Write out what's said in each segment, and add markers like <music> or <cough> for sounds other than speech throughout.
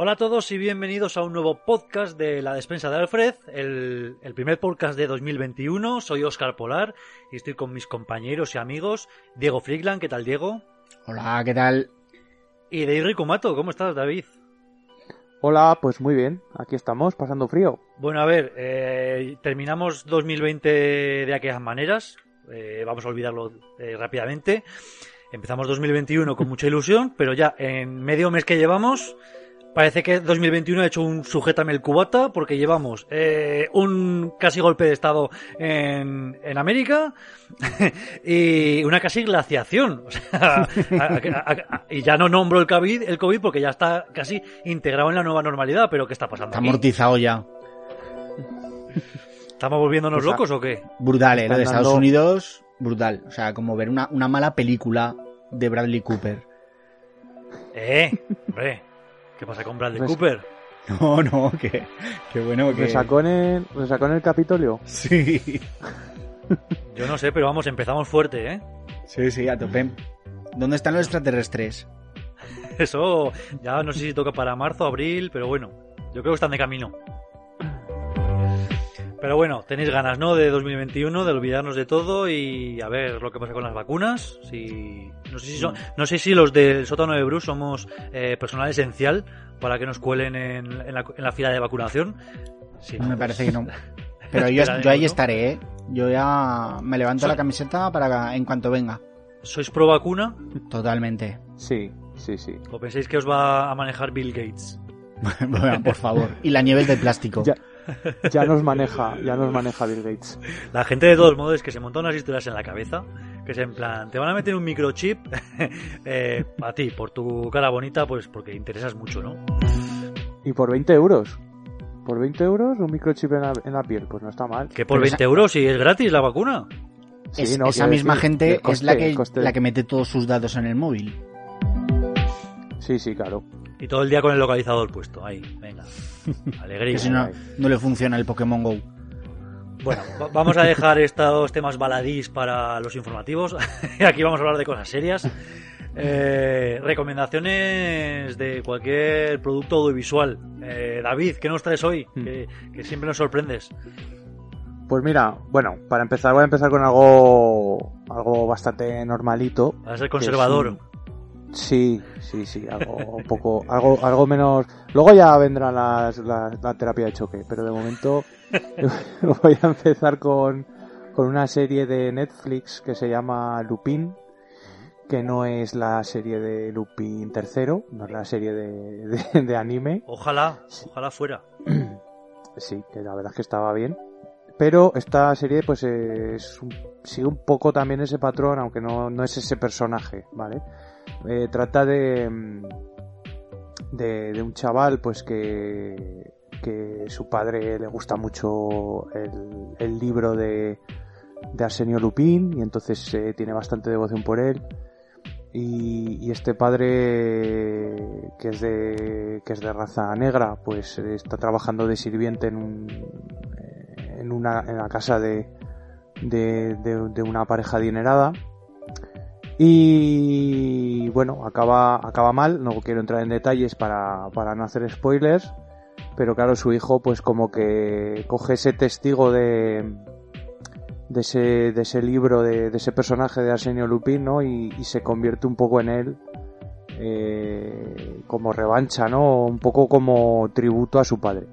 Hola a todos y bienvenidos a un nuevo podcast de La Despensa de Alfred, el, el primer podcast de 2021. Soy Óscar Polar y estoy con mis compañeros y amigos Diego Frickland, ¿qué tal Diego? Hola, ¿qué tal? Y David Ricumato, ¿cómo estás David? Hola, pues muy bien, aquí estamos, pasando frío. Bueno, a ver, eh, terminamos 2020 de aquellas maneras, eh, vamos a olvidarlo eh, rápidamente. Empezamos 2021 con mucha ilusión, pero ya en medio mes que llevamos, parece que 2021 ha hecho un sujétame el cubata, porque llevamos eh, un casi golpe de estado en, en América <laughs> y una casi glaciación. O sea, a- a- a- y ya no nombro el COVID, el COVID porque ya está casi integrado en la nueva normalidad, pero ¿qué está pasando? Está aquí? amortizado ya. ¿Estamos volviéndonos O sea, locos o qué? Brutal, ¿eh? Lo de Estados dando- Unidos, brutal. O sea, como ver una, una mala película de Bradley Cooper. Eh, hombre, ¿qué pasa con Bradley Pues- Cooper? <laughs> No, no, que, que bueno que... ¿Resacó en el, resacó en el Capitolio? Sí, <laughs> Yo no sé, pero vamos, empezamos fuerte, ¿eh? sí, sí, a tope. ¿Dónde están los extraterrestres? <laughs> Eso ya no sé si toca para marzo, abril, pero bueno, yo creo que están de camino. Pero bueno, tenéis ganas, ¿no? De 2021, de olvidarnos de todo y a ver lo que pasa con las vacunas. Si... No, sé si son... no sé si los del sótano de Bruce somos eh, personal esencial para que nos cuelen en, en la, en la fila de vacunación. Sí, Me pues- parece que no. <laughs> Pero yo, yo ahí ¿no? estaré, ¿eh? Yo ya me levanto la camiseta para en cuanto venga. ¿Sois pro vacuna Totalmente. Sí, sí, sí. o pensáis que os va a manejar Bill Gates? <laughs> Bueno, por favor. Y la nieve es de plástico. Ya, ya nos maneja, ya nos maneja Bill Gates. La gente de todos modos es que se monta unas historias en la cabeza, que es en plan, te van a meter un microchip <laughs> eh, a ti, por tu cara bonita, pues porque interesas mucho, ¿no? Y por 20 euros. Por 20 euros un microchip en la, en la piel, pues no está mal. Que por Pero 20 esa- euros y es gratis la vacuna. Sí, Es- no, esa misma decir, gente coste, es la que, la que mete todos sus datos en el móvil. Sí, sí, claro. Y todo el día con el localizador puesto. Ahí, venga. <laughs> Alegría. Que si no, no le funciona el Pokémon Go. Bueno, va- vamos a dejar estos temas baladís para los informativos. <laughs> Aquí vamos a hablar de cosas serias. Eh, recomendaciones de cualquier producto audiovisual. Eh, David, ¿qué nos traes hoy? Hmm. Que, que siempre nos sorprendes. Pues mira, bueno, para empezar voy a empezar con algo algo bastante normalito. Vas a ser conservador. Sí, sí, sí, algo un poco, algo, algo menos. Luego ya vendrá la, la terapia de choque, pero de momento <laughs> voy a empezar con, con una serie de Netflix que se llama Lupin, que no es la serie de Lupin tercero, no es la serie de, de- de anime, Ojalá, ojalá fuera. <clears throat> sí, que la verdad es que estaba bien. Pero esta serie pues es sigue un poco también ese patrón, aunque no, no es ese personaje, ¿vale? Eh, trata de, mm, de de un chaval pues que que su padre le gusta mucho el, libro de, de Arsenio Lupin y entonces eh, tiene bastante devoción por él. Y, este padre que es de que es de raza negra pues está trabajando de sirviente en un eh, en una en la casa de, de una pareja adinerada y bueno acaba acaba mal no quiero entrar en detalles para, para no hacer spoilers pero claro su hijo pues como que coge ese testigo de de ese, de ese libro, de, ese personaje de Arsenio Lupin, ¿no? Y, y se convierte un poco en él eh, como revancha, ¿no? Un poco como tributo a su padre.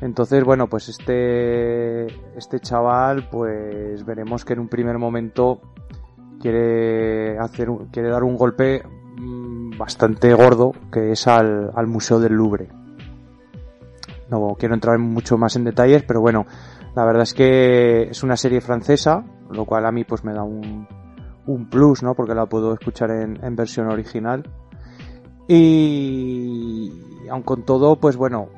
Entonces, bueno, pues este, este chaval, pues veremos que en un primer momento quiere hacer, quiere dar un golpe mm, bastante gordo, que es al, al Museo del Louvre. No quiero entrar mucho más en detalles, pero bueno, la verdad es que es una serie francesa, lo cual a mí pues me da un, un plus, ¿no? Porque la puedo escuchar en, en versión original. Y aun con todo, pues bueno,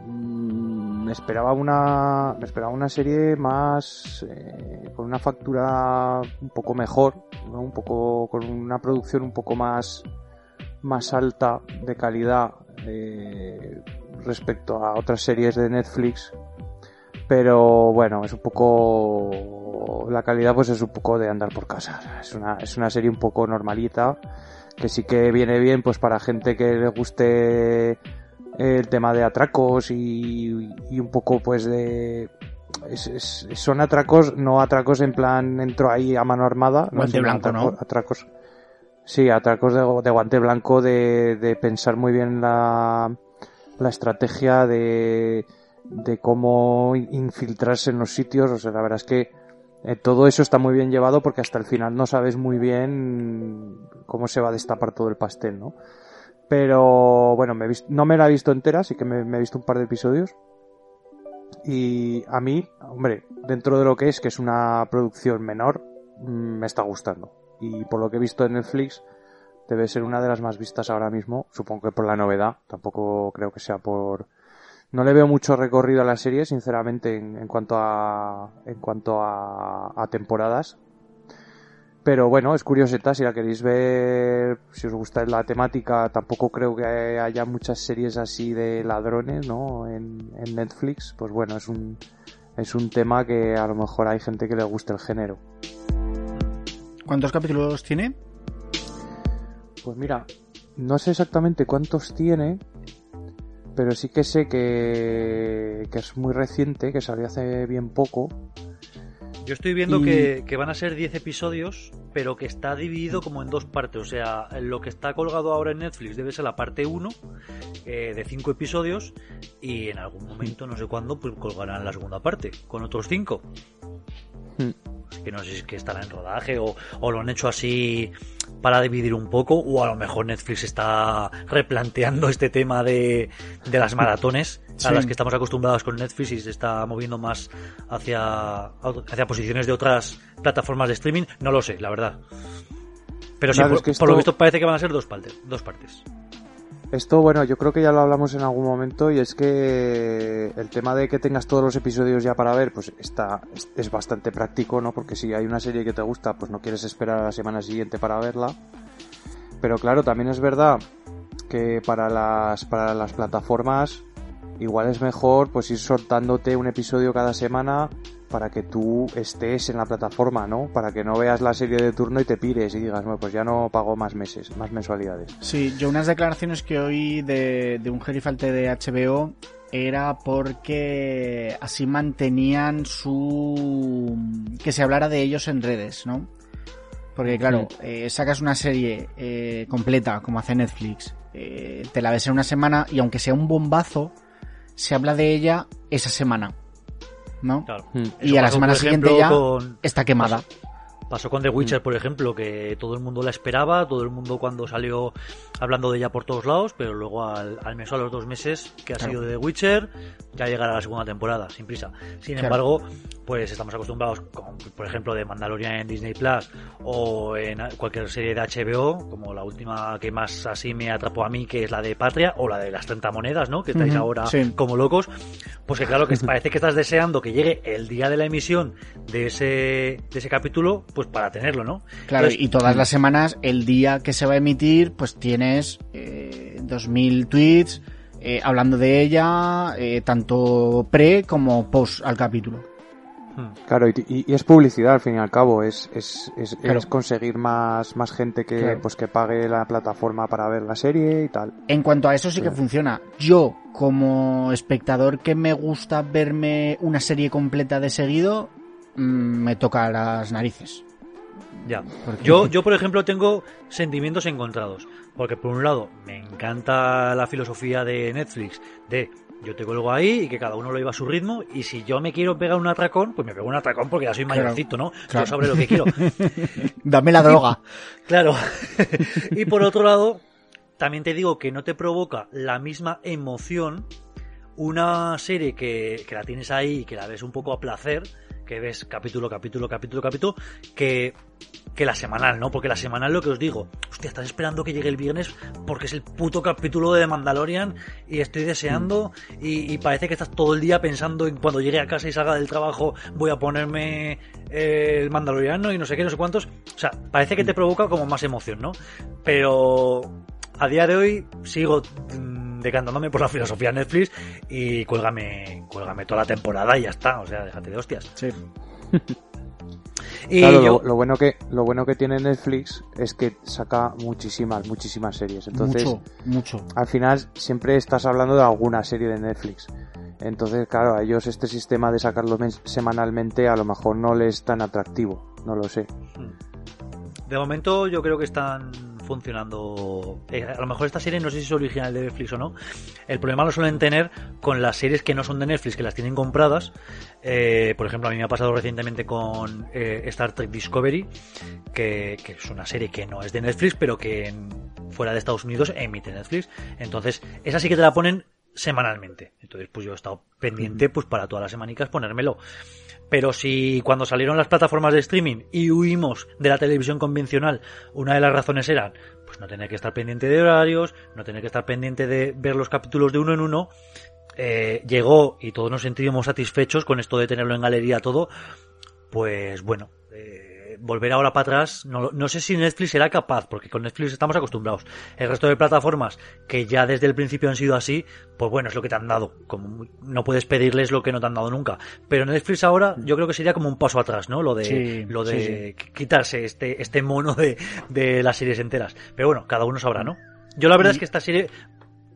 me esperaba una, me esperaba una serie más eh, con una factura un poco mejor. Un poco con una producción un poco más más alta de calidad eh, respecto a otras series de Netflix pero bueno, es un poco la calidad pues es un poco de andar por casa. Es una, es una serie un poco normalita, que sí que viene bien pues para gente que le guste el tema de atracos y, y un poco pues de es, es, son atracos, no atracos en plan entro ahí a mano armada, no Guante blanco, atracos, ¿no? atracos sí, atracos de, de guante blanco de, de pensar muy bien la, la estrategia de, de cómo infiltrarse en los sitios, o sea, la verdad es que eh, todo eso está muy bien llevado porque hasta el final no sabes muy bien cómo se va a destapar todo el pastel, ¿no? Pero bueno, me no me la he visto entera, sí que me, me he visto un par de episodios. Y a mí, hombre, dentro de lo que es, que es una producción menor, mm, me está gustando. Y por lo que he visto en Netflix, debe ser una de las más vistas ahora mismo. Supongo que por la novedad. Tampoco creo que sea por. No le veo mucho recorrido a la serie, sinceramente, en, en cuanto a. en cuanto a, a temporadas. Pero bueno, es curioseta, si la queréis ver, si os gusta la temática, tampoco creo que haya muchas series así de ladrones, ¿no? En, en Netflix, pues bueno, es un, es un tema que a lo mejor hay gente que le guste el género. ¿Cuántos capítulos tiene? Pues mira, no sé exactamente cuántos tiene, pero sí que sé que, que es muy reciente, que salió hace bien poco. Yo estoy viendo Y- que, que van a ser 10 episodios, pero que está dividido como en dos partes. O sea, lo que está colgado ahora en Netflix debe ser la parte 1 eh, de 5 episodios y en algún momento, no sé cuándo, pues colgarán la segunda parte con otros 5. Hmm. Que no sé si es que estará en rodaje o, o lo han hecho así para dividir un poco o a lo mejor Netflix está replanteando este tema de, de las maratones Sí. a las que estamos acostumbrados con Netflix y se está moviendo más hacia, hacia posiciones de otras plataformas de streaming. No lo sé, la verdad. Pero sí, Claro, por, es que por lo visto parece que van a ser dos partes. Dos partes. Esto, bueno, yo creo que ya lo hablamos en algún momento y es que el tema de que tengas todos los episodios ya para ver, pues está, es, bastante práctico, ¿no? Porque si hay una serie que te gusta, pues no quieres esperar a la semana siguiente para verla. Pero claro, también es verdad que para las, para las plataformas igual es mejor pues ir soltándote un episodio cada semana para que tú estés en la plataforma, ¿no? Para que no veas la serie de turno y te pires y digas, bueno, pues ya no pago más meses, más mensualidades. Sí, yo unas declaraciones que oí de, de un gerifalte de HBO era porque así mantenían su... que se hablara de ellos en redes, ¿no? Porque claro, eh, sacas una serie eh, completa como hace Netflix, eh, te la ves en una semana y aunque sea un bombazo, se habla de ella esa semana, ¿no? Claro. Hmm. Y Eso a la pasó, semana siguiente ejemplo, ya con- está quemada. Pasó con The Witcher, por ejemplo, que todo el mundo la esperaba, todo el mundo cuando salió hablando de ella por todos lados, pero luego al, al mes o a los dos meses que ha Claro. sido de The Witcher, ya llegará la segunda temporada, sin prisa. Sin Claro. embargo, pues estamos acostumbrados, con, por ejemplo, de Mandalorian en Disney Plus o en cualquier serie de HBO, como la última que más así me atrapó a mí, que es la de Patria, o la de las 30 monedas, ¿no? Que estáis ahora sí. como locos. Pues que claro, que <laughs> parece que estás deseando que llegue el día de la emisión de ese, de ese capítulo, pues para tenerlo, ¿no? Claro, Entonces, y todas las semanas, el día que se va a emitir, pues tienes eh, 2.000 tweets eh, hablando de ella, eh, tanto pre como post al capítulo. hmm, Claro, y, es publicidad al fin y al cabo, es, es, es, Claro. es conseguir más, más gente que, Claro. pues, que pague la plataforma para ver la serie y tal. En cuanto a eso sí que Sí. funciona. Yo, como espectador que me gusta verme una serie completa de seguido, mm, me toca las narices. Ya. Yo, yo, por ejemplo, tengo sentimientos encontrados. Porque por un lado, me encanta la filosofía de Netflix de yo te cuelgo ahí y que cada uno lo lleva a su ritmo. Y si yo me quiero pegar un atracón, pues me pego un atracón porque ya soy mayorcito, ¿no? claro. Yo sabré lo que quiero. <laughs> Dame la droga. <laughs> Claro. <laughs> y por otro lado, también te digo que no te provoca la misma emoción una serie que, que la tienes ahí y que la ves un poco a placer, que ves capítulo, capítulo, capítulo, capítulo, que, que la semanal, ¿no? Porque la semanal lo que os digo, hostia, estás esperando que llegue el viernes porque es el puto capítulo de Mandalorian y estoy deseando y, y parece que estás todo el día pensando en cuando llegue a casa y salga del trabajo voy a ponerme eh, el Mandaloriano y no sé qué, no sé cuántos. O sea, parece que te provoca como más emoción, ¿no? Pero a día de hoy sigo mm, decantándome por la filosofía Netflix y cuélgame, cuélgame toda la temporada y ya está. O sea, déjate de hostias. Sí. Y Claro, yo- lo, lo bueno que lo bueno que tiene Netflix es que saca muchísimas, muchísimas series. Entonces, mucho, mucho. al final siempre estás hablando de alguna serie de Netflix. Entonces, claro, a ellos este sistema de sacarlo men- semanalmente a lo mejor no les es tan atractivo, no lo sé. De momento yo creo que están funcionando. eh, a lo mejor esta serie no sé si es original de Netflix o no. El problema lo suelen tener con las series que no son de Netflix, que las tienen compradas. Eh, por ejemplo, a mí me ha pasado recientemente con eh, Star Trek Discovery, que, que es una serie que no es de Netflix, pero que en- fuera de Estados Unidos emite Netflix. Entonces, esa sí que te la ponen semanalmente. Entonces, pues yo he estado pendiente, pues para todas las semanicas ponérmelo. Pero si cuando salieron las plataformas de streaming y huimos de la televisión convencional, una de las razones eran pues no tener que estar pendiente de horarios, no tener que estar pendiente de ver los capítulos de uno en uno, eh, llegó y todos nos sentimos satisfechos con esto de tenerlo en galería todo, pues bueno, volver ahora para atrás, no, no sé si Netflix será capaz, porque con Netflix estamos acostumbrados. El resto de plataformas que ya desde el principio han sido así, pues bueno, es lo que te han dado. Como no puedes pedirles lo que no te han dado nunca. Pero Netflix ahora yo creo que sería como un paso atrás, ¿no? Lo de, Sí, lo sí, de quitarse este, este mono de, de las series enteras. Pero bueno, cada uno sabrá, ¿no? Yo la verdad es que esta serie...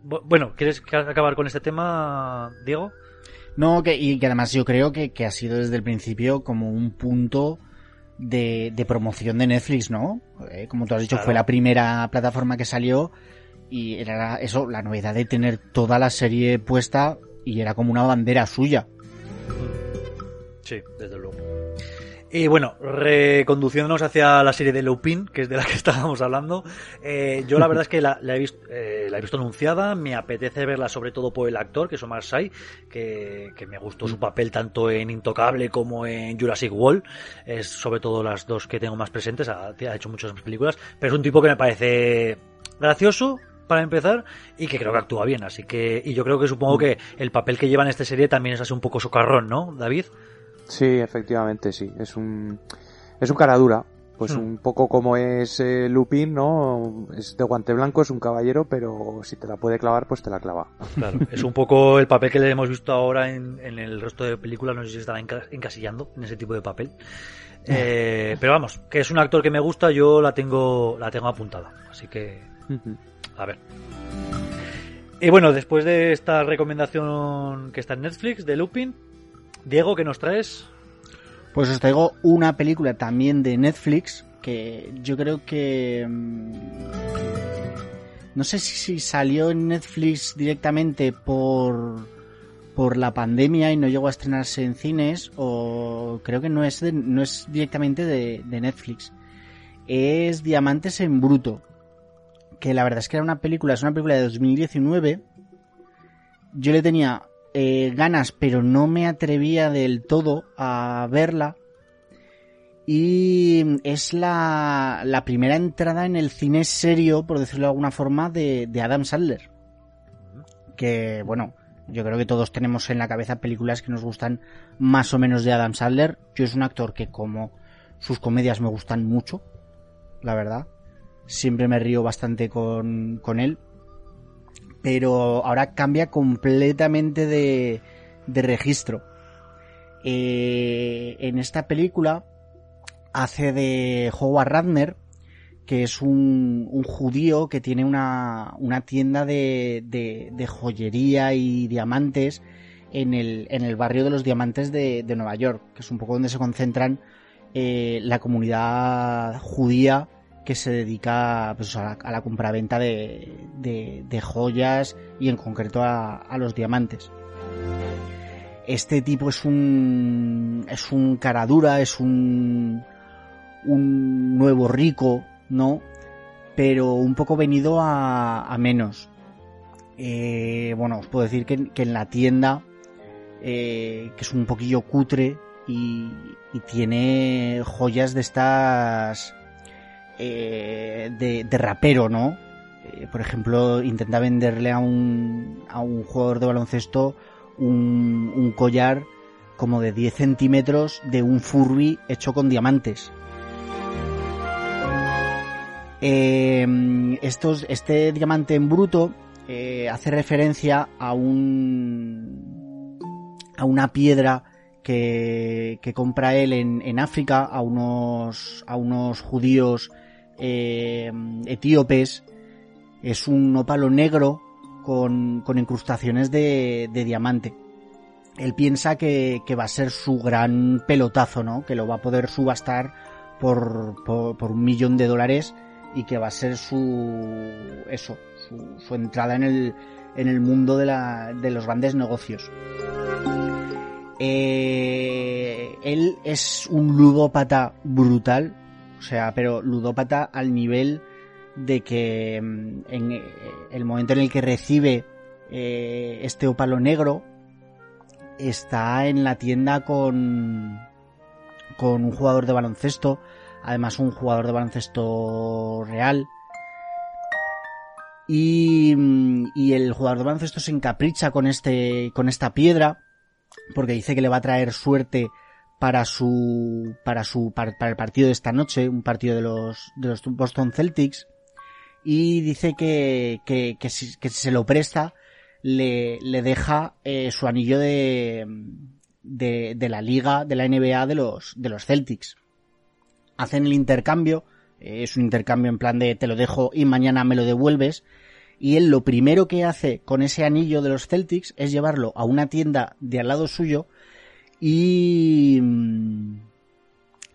bu- Bueno, ¿quieres ca- acabar con este tema, Diego? No, que, y que además yo creo que, que ha sido desde el principio como un punto de, de promoción de Netflix, ¿no? Eh, como tú has dicho, Claro. fue la primera plataforma que salió y era eso, la novedad de tener toda la serie puesta y era como una bandera suya. Sí, desde luego. Y bueno, reconduciéndonos hacia la serie de Lupin, que es de la que <laughs> estábamos hablando, eh, yo la verdad es que la, la he visto, eh, la he visto anunciada, me apetece verla sobre todo por el actor, que es Omar Sy, que, que me gustó su papel tanto en Intocable como en Jurassic World, es sobre todo las dos que tengo más presentes, ha, ha hecho muchas más películas, pero es un tipo que me parece gracioso, para empezar, y que creo que actúa bien, así que, y yo creo que supongo que el papel que lleva en esta serie también es así un poco socarrón, ¿no, David? Sí, efectivamente, sí. Es un, es un cara dura. Pues Hmm. un poco como es eh, Lupin, ¿no? Es de guante blanco, es un caballero, pero si te la puede clavar, pues te la clava. Claro, es un poco el papel que le hemos visto ahora en, en el resto de películas, no sé si se estará enca- encasillando en ese tipo de papel. Eh, pero vamos, que es un actor que me gusta, yo la tengo, la tengo apuntada, así que a ver. Y bueno, después de esta recomendación que está en Netflix de Lupin, Diego, ¿qué nos traes? Pues os traigo una película también de Netflix que yo creo que... mm, No sé si, si salió en Netflix directamente por, por la pandemia y no llegó a estrenarse en cines o creo que no es, no es directamente de Netflix. Es Diamantes en Bruto. Que la verdad es que era una película, es una película de 2019. Yo le tenía eh, ganas, pero no me atrevía del todo a verla. Y es la, la primera entrada en el cine serio, por decirlo de alguna forma, de, de Adam Sandler. Que, bueno, yo creo que todos tenemos en la cabeza películas que nos gustan más o menos de Adam Sandler. Yo es un actor que como sus comedias me gustan mucho, la verdad. Siempre me río bastante con, con él. Pero ahora cambia completamente de, de registro. Eh, en esta película hace de Howard Radner, que es un, un judío que tiene una, una tienda de, de, de joyería y diamantes en el, en el barrio de los diamantes de, de Nueva York, que es un poco donde se concentran eh, la comunidad judía que se dedica pues, a, la, la compraventa de, de, de joyas y en concreto a, a los diamantes este tipo es un es un cara dura, es un un nuevo rico, ¿no? Pero un poco venido a, a menos. Eh, bueno, os puedo decir que, que en la tienda, eh, que es un poquillo cutre y, y tiene joyas de estas eh, de, rapero, ¿no? Eh, por ejemplo, intenta venderle a un, a un jugador de baloncesto un, collar como de 10 centímetros de un Furby hecho con diamantes. Estos, este diamante en bruto eh, hace referencia a un a una piedra que, que compra él en, en, África a unos, a unos judíos eh, etíopes. Es un ópalo negro con, con incrustaciones de, de, diamante. Él piensa que, que, va a ser su gran pelotazo, ¿no? Que lo va a poder subastar por, por, un millón de dólares y que va a ser su, eso, su, su entrada en el, en el mundo de, la, de los grandes negocios. Eh, él es un ludópata brutal, o sea, pero ludópata al nivel de que mm, en eh, el momento en el que recibe eh, este ópalo negro está en la tienda con con un jugador de baloncesto, además un jugador de baloncesto real. Y, mm, y el jugador de baloncesto se encapricha con este con esta piedra porque dice que le va a traer suerte para su para su para, el partido de esta noche, un partido de los de los Boston Celtics y dice que que, que, si, que se lo presta le, le deja eh, su anillo de, de de la liga de la NBA de los de los Celtics. Hacen el intercambio, eh, es un intercambio en plan de te lo dejo y mañana me lo devuelves y él lo primero que hace con ese anillo de los Celtics es llevarlo a una tienda de al lado suyo y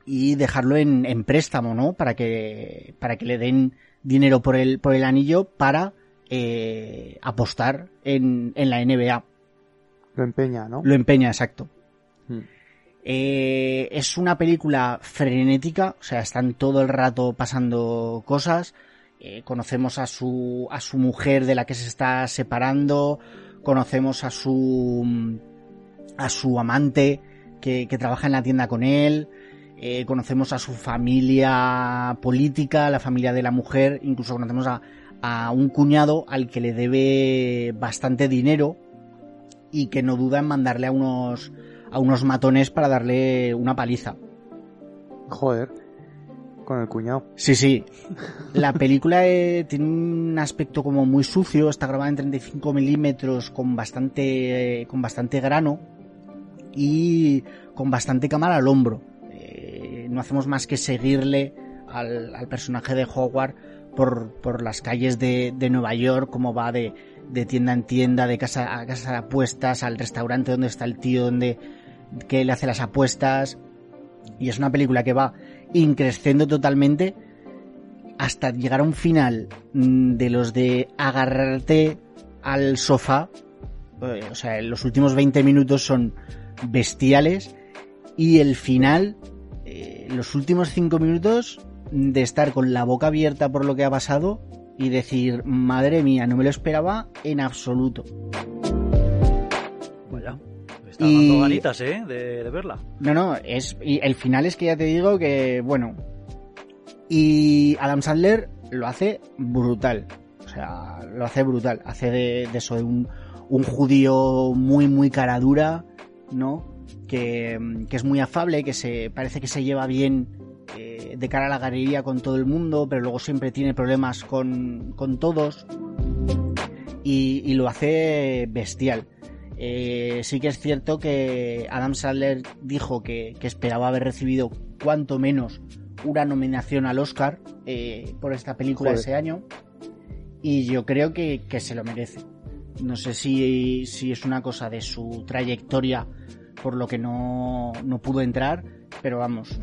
y dejarlo en, en préstamo, ¿no? Para que para que le den dinero por el por el anillo para eh, apostar en, en la NBA. Lo empeña, ¿no? Lo empeña, exacto. Hmm. Eh, es una película frenética, o sea, están todo el rato pasando cosas. Eh, conocemos a su, a su mujer de la que se está separando, conocemos a su, a su amante que, que trabaja en la tienda con él, eh, conocemos a su familia política, la familia de la mujer, incluso conocemos a, a un cuñado al que le debe bastante dinero y que no duda en mandarle a unos, a unos matones para darle una paliza. Joder con el cuñado. Sí, sí. La película eh, tiene un aspecto como muy sucio, está grabada en 35 milímetros con bastante, eh, con bastante grano y con bastante cámara al hombro. Eh, no hacemos más que seguirle al, al personaje de Howard por, por las calles de, de Nueva York, como va de, de tienda en tienda, de casa a casa de apuestas, al restaurante donde está el tío donde que le hace las apuestas. Y es una película que va increciendo totalmente hasta llegar a un final mm, de los de agarrarte al sofá. Eh, o sea, los últimos 20 minutos son bestiales y el final, eh, los últimos 5 minutos de estar con la boca abierta por lo que ha pasado y decir, madre mía, no me lo esperaba en absoluto. Me está y... dando ganitas, ¿eh? De, de, verla. No, no, es, y el final es que ya te digo que, bueno. Y Adam Sandler lo hace brutal. O sea, lo hace brutal. Hace de, de eso, de un, un judío muy, muy cara dura, ¿no? Que, que, es muy afable, que se parece que se lleva bien eh, de cara a la galería con todo el mundo, pero luego siempre tiene problemas con, con todos. Y, y, lo hace bestial. Eh, sí que es cierto que Adam Sandler dijo que, que, esperaba haber recibido cuanto menos una nominación al Oscar eh, por esta película Joder. ese año. Y yo creo que, que se lo merece. No sé si, si, es una cosa de su trayectoria por lo que no, no pudo entrar, pero vamos.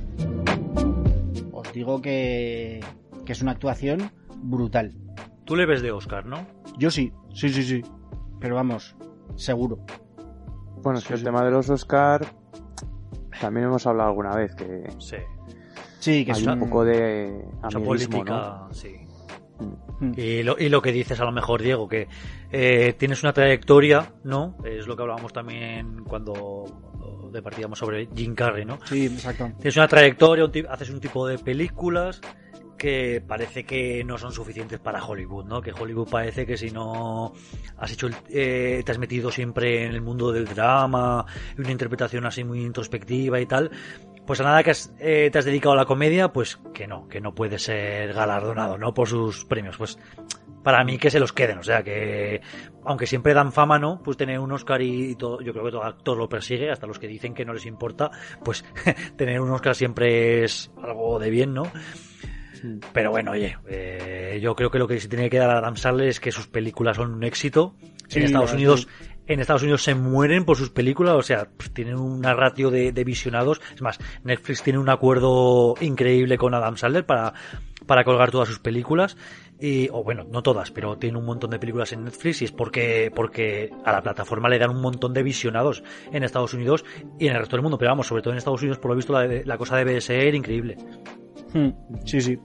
Os digo que, que es una actuación brutal. Tú le ves de Oscar, ¿no? Yo sí, sí, sí, sí. Pero vamos, seguro. Bueno, es que el sí. tema de los Oscar también hemos hablado alguna vez que sí, sí que hay es un poco de mucha política, ¿no? sí. Mm. Y lo, y lo, que dices a lo mejor, Diego, que eh, tienes una trayectoria, ¿no? Es lo que hablábamos también cuando, cuando departíamos sobre Jim Carrey, ¿no? Sí, exacto. Tienes una trayectoria, un haces un tipo de películas que parece que no son suficientes para Hollywood, ¿no? Que Hollywood parece que si no has hecho, el, eh, te has metido siempre en el mundo del drama, una interpretación así muy introspectiva y tal, pues a nada que eh, te has dedicado a la comedia, pues que no, que no puede ser galardonado, ¿no? Por sus premios. Pues para mí que se los queden, o sea que aunque siempre dan fama, ¿no? Pues tener un Oscar y, todo, yo creo que todo actor lo persigue, hasta los que dicen que no les importa, pues <laughs> tener un Oscar siempre es algo de bien, ¿no? Pero bueno, oye, eh, yo creo que lo que se tiene que dar a Adam Sandler es que sus películas son un éxito. en Estados Unidos, en Estados Unidos se mueren por sus películas, o sea, pues tienen una ratio de, visionados. Es más, Netflix tiene un acuerdo increíble con Adam Sandler para, para colgar todas sus películas. Y, o bueno, no todas, pero tiene un montón de películas en Netflix y es porque, porque a la plataforma le dan un montón de visionados en Estados Unidos y en el resto del mundo. Pero vamos, sobre todo en Estados Unidos, por lo visto, la, la cosa debe ser increíble. Hmm, sí, sí.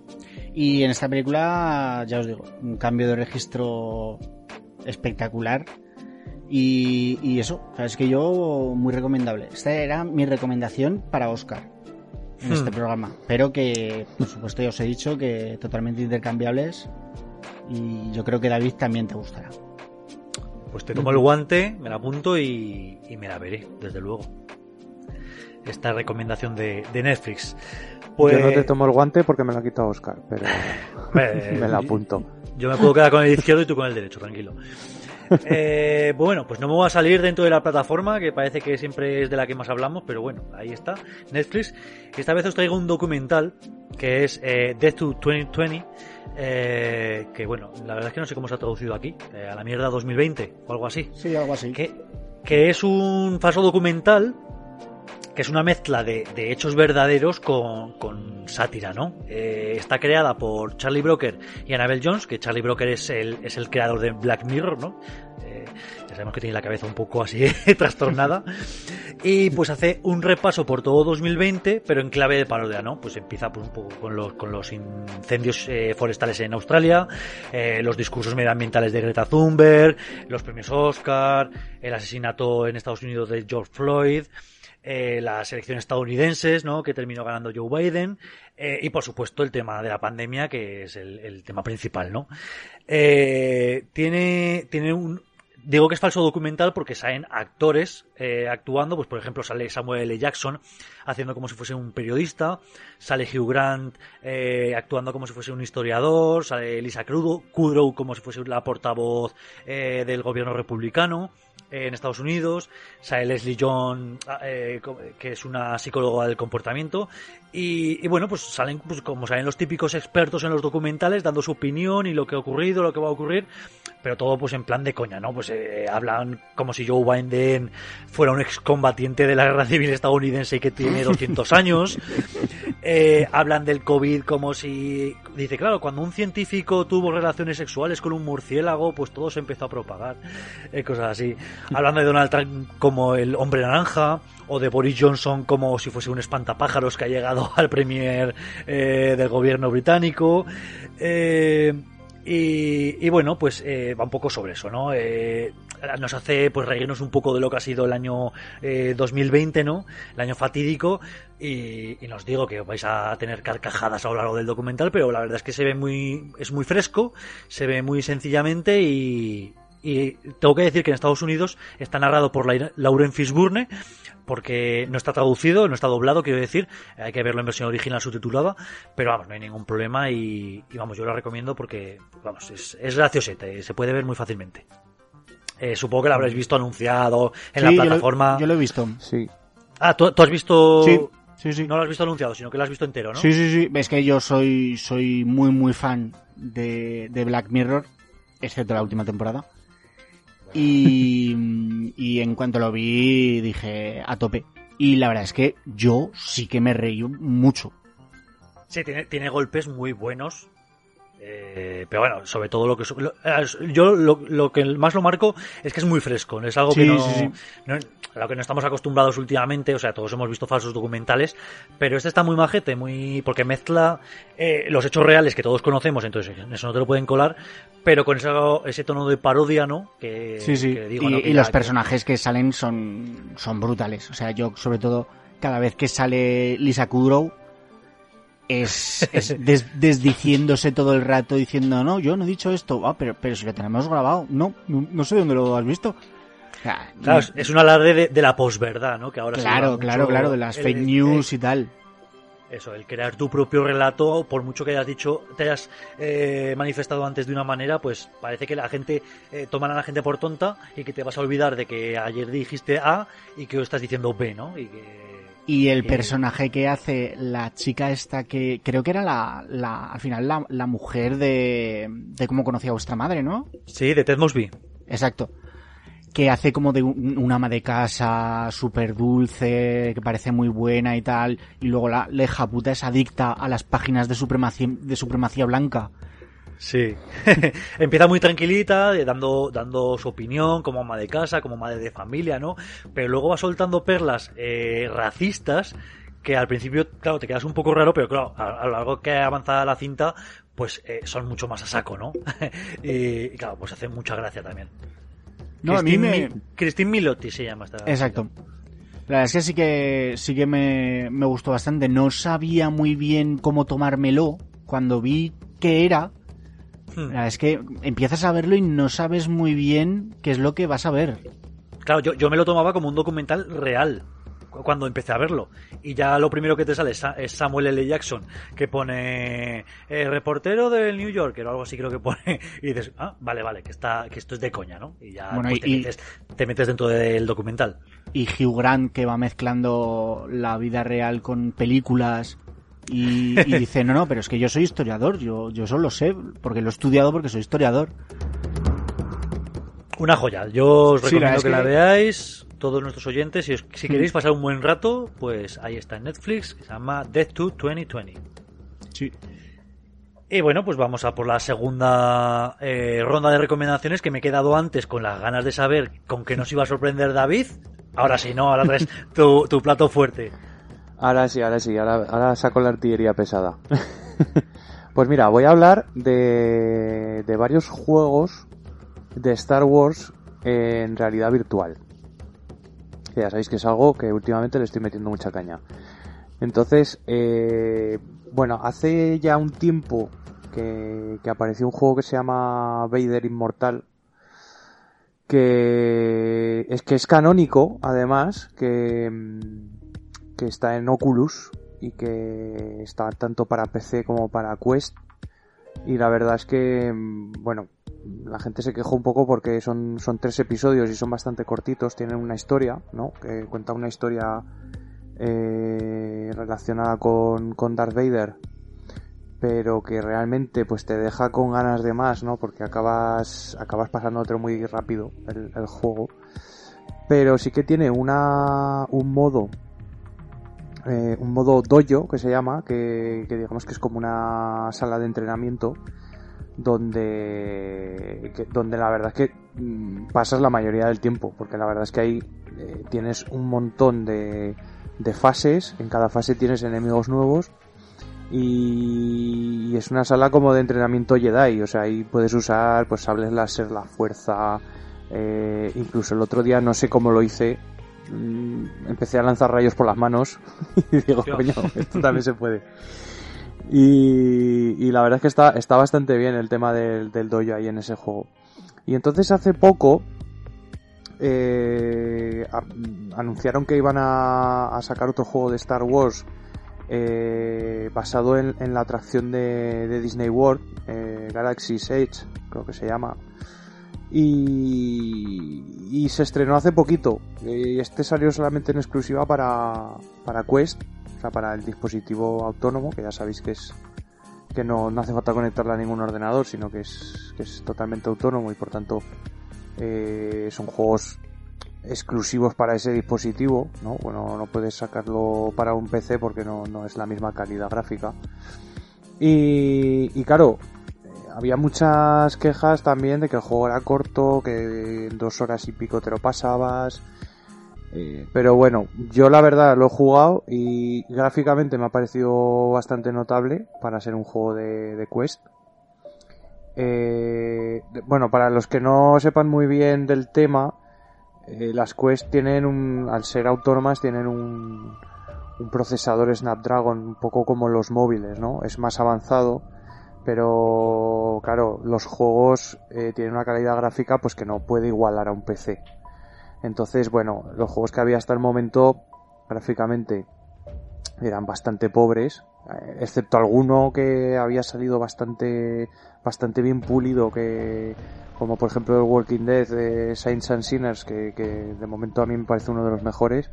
Y en esta película, ya os digo, un cambio de registro espectacular. Y, y eso, es que yo, muy recomendable. Esta era mi recomendación para Oscar en este programa. Pero que, por supuesto, ya os he dicho que totalmente intercambiables. Y yo creo que David también te gustará. Pues te tomo el guante, me la apunto y, y me la veré, desde luego. Esta recomendación de, de Netflix. Pues... Yo no te tomo el guante porque me lo ha quitado Oscar, pero <laughs> <laughs> me la apunto. Yo me puedo quedar con el izquierdo y tú con el derecho, tranquilo. Eh, bueno, pues no me voy a salir dentro de la plataforma, que parece que siempre es de la que más hablamos, pero bueno, ahí está, Netflix. Esta vez os traigo un documental que es eh, Death to 2020, eh, que bueno, la verdad es que no sé cómo se ha traducido aquí, eh, a la mierda 2020 o algo así. Sí, algo así. Que, que es un falso documental que es una mezcla de, de hechos verdaderos con, con sátira, ¿no? Eh, está creada por Charlie Broker y Annabelle Jones, que Charlie Broker es el, es el creador de Black Mirror, ¿no? Eh, ya sabemos que tiene la cabeza un poco así <laughs> trastornada. Y pues hace un repaso por todo 2020, pero en clave de parodia, ¿no? Pues empieza pues, un poco con los, con los incendios eh, forestales en Australia, eh, los discursos medioambientales de Greta Thunberg, los premios Oscar, el asesinato en Estados Unidos de George Floyd, eh, las elecciones estadounidenses, ¿no? Que terminó ganando Joe Biden. Eh, y por supuesto el tema de la pandemia, que es el, tema principal, ¿no? Eh, tiene, tiene un, digo que es falso documental porque salen actores eh, actuando, pues por ejemplo sale Samuel L. Jackson haciendo como si fuese un periodista, sale Hugh Grant actuando como si fuese un historiador, sale Lisa Kudrow como si fuese la portavoz del gobierno republicano en Estados Unidos, sale Leslie John, eh, que es una psicóloga del comportamiento, y, y, bueno, pues salen, pues como salen los típicos expertos en los documentales, dando su opinión y lo que ha ocurrido, lo que va a ocurrir, pero todo pues en plan de coña, ¿no? Pues eh, hablan como si Joe Biden fuera un excombatiente de la guerra civil estadounidense y que tiene <laughs> 200 años, eh, hablan del COVID como si, dice, claro, cuando un científico tuvo relaciones sexuales con un murciélago, pues todo se empezó a propagar, eh, cosas así hablando de Donald Trump como el hombre naranja, o de Boris Johnson como si fuese un espantapájaros que ha llegado <laughs> al premier eh, del gobierno británico. Eh, y, y, bueno, pues va un poco sobre eso, ¿no? Eh, nos hace pues reírnos un poco de lo que ha sido el año eh, 2020, ¿no? El año fatídico. Y, y, nos digo que vais a tener carcajadas a lo largo del documental, pero la verdad es que se ve muy, es muy fresco, se ve muy sencillamente y, y tengo que decir que en Estados Unidos está narrado por Lauren Fishburne porque no está traducido, no está doblado, quiero decir, hay que verlo en versión original subtitulada, pero vamos, no hay ningún problema y, vamos, yo lo recomiendo porque, vamos, es, es graciosete, se puede ver muy fácilmente. Eh, supongo que lo habréis visto anunciado en sí, la plataforma. Yo lo, yo lo, he visto. Sí. Ah, ¿tú, tú has visto. Sí. Sí, sí. No lo has visto anunciado, sino que lo has visto entero, ¿no? Sí, sí, sí. Es que yo soy, soy muy, muy fan de, de Black Mirror, excepto la última temporada. Y, <laughs> y en cuanto lo vi dije a tope. Y la verdad es que yo sí que me reí mucho. Sí, tiene, tiene golpes muy buenos. Eh, pero bueno, sobre todo lo que lo, yo lo, lo, que más lo marco es que es muy fresco, es algo Sí, que no, sí, sí. no- a lo que no estamos acostumbrados últimamente, o sea, todos hemos visto falsos documentales, pero este está muy majete, muy porque mezcla eh, los hechos reales que todos conocemos, entonces en eso no te lo pueden colar, pero con ese, ese tono de parodia, ¿no? Que, Sí, sí. que digo, y, ¿no? Que y ya- los que- personajes que salen son, son brutales. O sea, yo sobre todo cada vez que sale Lisa Kudrow es, es des- desdiciéndose todo el rato diciendo no, yo no he dicho esto, ah, pero, pero si lo tenemos grabado, no, no, no sé dónde lo has visto. Claro, es un alarde de, de la posverdad, ¿no? Que ahora claro, claro, claro, de las el- fake el- news y tal. Eso, el crear tu propio relato, por mucho que hayas dicho, te hayas eh, manifestado antes de una manera, pues parece que la gente eh, toman a la gente por tonta y que te vas a olvidar de que ayer dijiste A y que hoy estás diciendo B, ¿no? Y que Y el Eh, personaje que hace la chica esta que creo que era la, la al final la, la mujer de, de cómo conocía a vuestra madre, ¿no? sí, de Ted Mosby. Exacto. Que hace como de un, un ama de casa súper dulce, que parece muy buena y tal, y luego la, la hija puta es adicta a las páginas de supremacía, de supremacía blanca. Sí. <laughs> Empieza muy tranquilita, dando, dando su opinión como ama de casa, como madre de familia, ¿no? Pero luego va soltando perlas eh, racistas que al principio, claro, te quedas un poco raro, pero claro, a, a lo largo que avanza la cinta, pues eh, son mucho más a saco, ¿no? <laughs> y, claro, pues hace mucha gracia también. No, a mí Christine me... Mi- Christine Milotti se llama esta. Exacto. La verdad es que sí que, sí que me, me gustó bastante. No sabía muy bien cómo tomármelo. Cuando vi qué era, Hmm. verdad es que empiezas a verlo y no sabes muy bien qué es lo que vas a ver. Claro, yo, yo me lo tomaba como un documental real cu- cuando empecé a verlo. Y ya lo primero que te sale es Sa- es Samuel L. Jackson, que pone eh, reportero del New Yorker o algo así creo que pone. <laughs> Y dices, ah, vale, vale, que, está, que esto es de coña, ¿no? Y ya Bueno, pues, y- te, y- metes, te metes dentro del documental. Y Hugh Grant que va mezclando la vida real con películas. Y, y <laughs> dice, no, no, pero es que yo soy historiador, yo, yo eso lo sé, porque lo he estudiado porque soy historiador. Una joya. Yo os Sí, la recomiendo que, la veáis, todos nuestros oyentes. Si, os- si Mm. queréis pasar un buen rato, pues ahí está en Netflix, que se llama Death to 2020. Sí. Y bueno, pues vamos a por la segunda eh, ronda de recomendaciones que me he quedado antes con las ganas de saber con qué nos iba a sorprender David. Ahora sí, no, ahora traes <laughs> tu, tu plato fuerte. Ahora sí, ahora sí, ahora, saco la artillería pesada. <laughs> pues mira, voy a hablar de, de varios juegos de Star Wars en realidad virtual. Que ya sabéis que es algo que últimamente le estoy metiendo mucha caña. Entonces, eh, bueno, hace ya un tiempo que, que apareció un juego que se llama Vader Inmortal. Que es que es canónico, además, que, mm, que está en Oculus y que está tanto para PC como para Quest. Y la verdad es que, mm, bueno, la gente se quejó un poco porque son, son tres episodios y son bastante cortitos, tienen una historia, ¿no? Que cuenta una historia eh, relacionada con, con Darth Vader, pero que realmente pues te deja con ganas de más, ¿no? Porque acabas, acabas pasándote muy rápido el, el juego. Pero sí que tiene una, un modo eh, un modo dojo que se llama, que, digamos que es como una sala de entrenamiento donde, donde la verdad es que mm, pasas la mayoría del tiempo, porque la verdad es que ahí eh, tienes un montón de, de fases, en cada fase tienes enemigos nuevos y, es una sala como de entrenamiento Jedi, o sea, ahí puedes usar pues sables láser, la fuerza, eh, incluso el otro día no sé cómo lo hice, empecé a lanzar rayos por las manos <laughs> y digo, coño, esto también se puede. <laughs> Y, y la verdad es que está, está bastante bien el tema del, del dojo ahí en ese juego. Y entonces hace poco eh, a- anunciaron que iban a, a sacar otro juego de Star Wars eh, basado en, en la atracción de, de Disney World, eh, Galaxy's Edge, creo que se llama. Y, y se estrenó hace poquito. Y este salió solamente en exclusiva para, para Quest, o sea, para el dispositivo autónomo, que ya sabéis que es que no, hace falta conectarla a ningún ordenador, sino que es, que es totalmente autónomo y por tanto eh, son juegos exclusivos para ese dispositivo, ¿no? Bueno, no puedes sacarlo para un PC porque no, no es la misma calidad gráfica. Y, claro, eh, había muchas quejas también de que el juego era corto, que en dos horas y pico te lo pasabas. Eh, pero bueno, yo la verdad lo he jugado y gráficamente me ha parecido bastante notable para ser un juego de, Quest. Eh, bueno, para los que no sepan muy bien del tema, eh, las Quest tienen un, al ser autónomas, tienen un, un procesador Snapdragon un poco como los móviles, ¿no? Es más avanzado, pero claro, los juegos eh, tienen una calidad gráfica pues que no puede igualar a un PC. Entonces, bueno, los juegos que había hasta el momento, gráficamente, eran bastante pobres, eh, excepto alguno que había salido bastante, bastante bien pulido, que, como por ejemplo el Walking Dead de Saints and Sinners, que, que de momento a mí me parece uno de los mejores.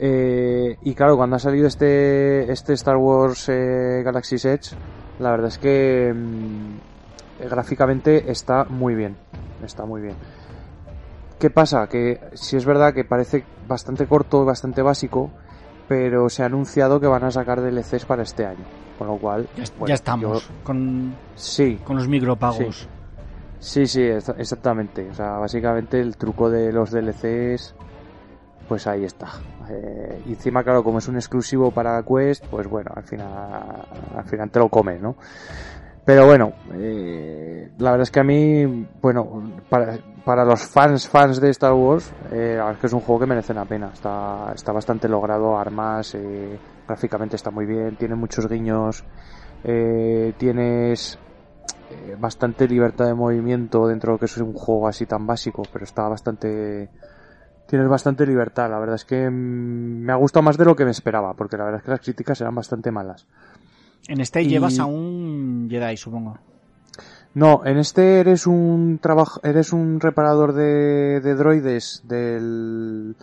Eh, y claro, cuando ha salido este, este Star Wars Galaxy's Edge, la verdad es que mm, gráficamente está muy bien. Está muy bien. ¿Qué pasa? Que si es verdad que parece bastante corto y bastante básico, pero se ha anunciado que van a sacar DLCs para este año. Con lo cual, Ya, bueno, ya estamos yo- con, sí, con los micropagos. Sí, sí, exa- exactamente. O sea, básicamente el truco de los DLCs, pues ahí está. Eh, y encima, claro, como es un exclusivo para Quest, pues bueno, al final, al final te lo comes, ¿no? Pero bueno, eh, la verdad es que a mí, bueno, para, para los fans, fans de Star Wars, eh, la verdad es que es un juego que merece la pena. Está, está bastante logrado, armas, eh, gráficamente está muy bien, tiene muchos guiños, eh, tienes eh, bastante libertad de movimiento dentro de lo que es un juego así tan básico, pero está bastante... Tienes bastante libertad, la verdad es que mm, me ha gustado más de lo que me esperaba, porque la verdad es que las críticas eran bastante malas. En este Y- llevas a un Jedi, supongo. No, en este eres un trabajo, eres un reparador de, de droides del,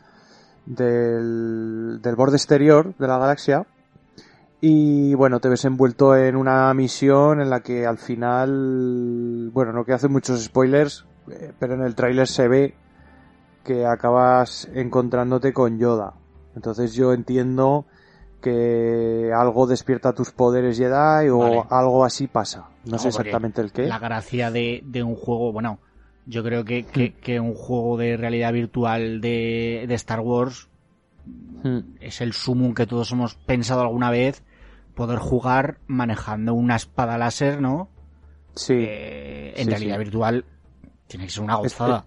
del, del borde exterior de la galaxia. Y bueno, te ves envuelto en una misión en la que al final, bueno, no que hace muchos spoilers, eh, pero en el tráiler se ve que acabas encontrándote con Yoda. Entonces yo entiendo que algo despierta tus poderes Jedi o Vale. algo así pasa. No sé No, exactamente el qué. La gracia de, de un juego, bueno, yo creo que, que, que un juego de realidad virtual de, de Star Wars Hmm. es el sumum que todos hemos pensado alguna vez, poder jugar manejando una espada láser, ¿no? Sí. Eh, en Sí, realidad sí. virtual tiene que ser una gozada.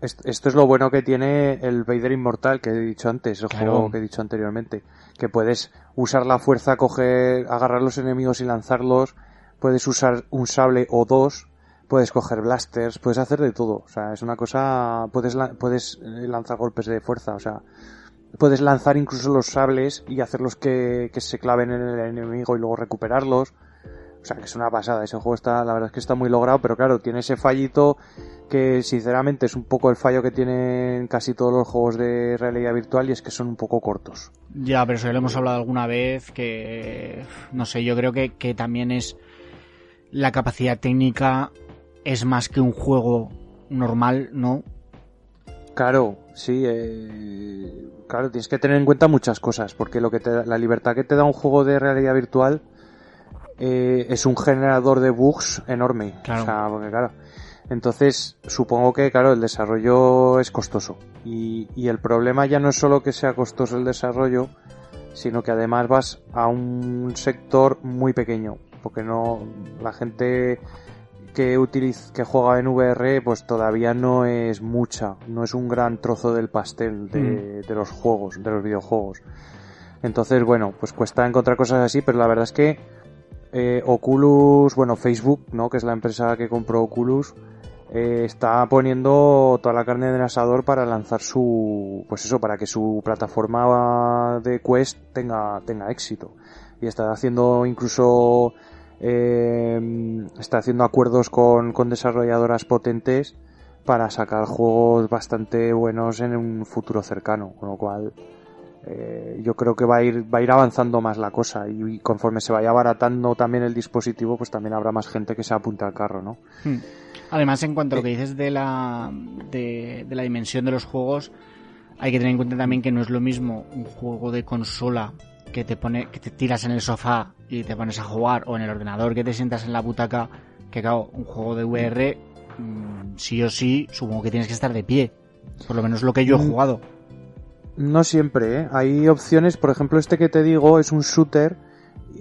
Est- Esto es lo bueno que tiene el Vader Inmortal que he dicho antes, el Claro. juego que he dicho anteriormente. Que puedes usar la fuerza, coger, agarrar los enemigos y lanzarlos. Puedes usar un sable o dos. Puedes coger blasters, puedes hacer de todo. O sea, es una cosa. Puedes, puedes eh, lanzar golpes de fuerza. O sea, puedes lanzar incluso los sables y hacerlos que, que se claven en el enemigo y luego recuperarlos. O sea, que es una pasada. Ese juego está, la verdad es que está muy logrado, pero claro, tiene ese fallito que sinceramente es un poco el fallo que tienen casi todos los juegos de realidad virtual y es que son un poco cortos. Ya, pero eso ya lo hemos hablado alguna vez, que no sé, yo creo que, que también es la capacidad técnica es más que un juego normal, ¿no? Claro, sí, eh, claro, tienes que tener en cuenta muchas cosas, porque lo que te la libertad que te da un juego de realidad virtual eh, es un generador de bugs enorme. Claro. O sea, porque claro. Entonces, supongo que, claro, el desarrollo es costoso. Y, y el problema ya no es solo que sea costoso el desarrollo, sino que además vas a un sector muy pequeño. Porque no, la gente que utiliza, que juega en VR, pues todavía no es mucha, no es un gran trozo del pastel de, de los juegos, de los videojuegos. Entonces, bueno, pues cuesta encontrar cosas así, pero la verdad es que eh, Oculus, bueno, Facebook, ¿no? Que es la empresa que compró Oculus, eh, está poniendo toda la carne del asador para lanzar su, pues eso, para que su plataforma de Quest tenga, tenga éxito. Y está haciendo incluso, eh, está haciendo acuerdos con, con desarrolladoras potentes para sacar juegos bastante buenos en un futuro cercano, con lo cual eh, yo creo que va a ir va a ir avanzando más la cosa y, conforme se vaya abaratando también el dispositivo pues también habrá más gente que se apunte al carro no Hmm. Además, en cuanto a lo que dices de la, de, de la dimensión de los juegos, hay que tener en cuenta también que no es lo mismo un juego de consola que te pone, que te tiras en el sofá y te pones a jugar, o en el ordenador que te sientas en la butaca, que claro, un juego de VR, mm, sí o sí, supongo que tienes que estar de pie. Por lo menos lo que yo he Mm. jugado. No siempre ¿eh? hay opciones por ejemplo este que te digo es un shooter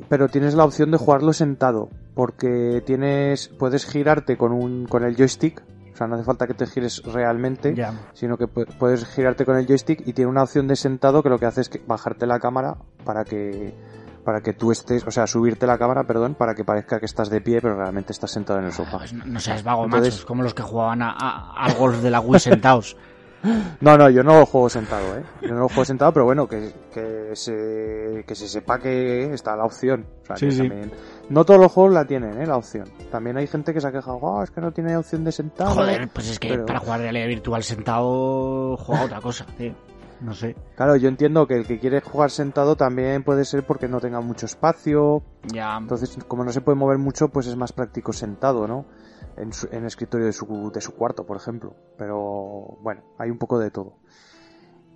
pero tienes la opción de jugarlo sentado porque tienes puedes girarte con un con el joystick o sea no hace falta que te gires realmente sino que pu- puedes girarte con el joystick y tiene una opción de sentado que lo que hace es que bajarte la cámara para que para que tú estés, o sea, subirte la cámara, perdón, para que parezca que estás de pie, pero realmente estás sentado en el sofá. No, no seas vago, Entonces- macho. Es como los que jugaban a- a- al golf de la Wii sentados. <laughs> No, no, yo no lo juego sentado, ¿eh? Yo no lo juego sentado, pero bueno, que, que, se, que se sepa que está la opción. O sea, Sí, que sí. también- no todos los juegos la tienen, ¿eh? La opción. También hay gente que se ha quejado, "Ah, es que no tiene opción de sentado. Joder, pues es que Pero- para jugar realidad virtual sentado juega otra cosa, tío. No sé. Claro, yo entiendo que el que quiere jugar sentado también puede ser porque no tenga mucho espacio. Ya. Entonces, como no se puede mover mucho, pues es más práctico sentado, ¿no? En, su- en el escritorio de su, de su cuarto, por ejemplo. Pero bueno, hay un poco de todo.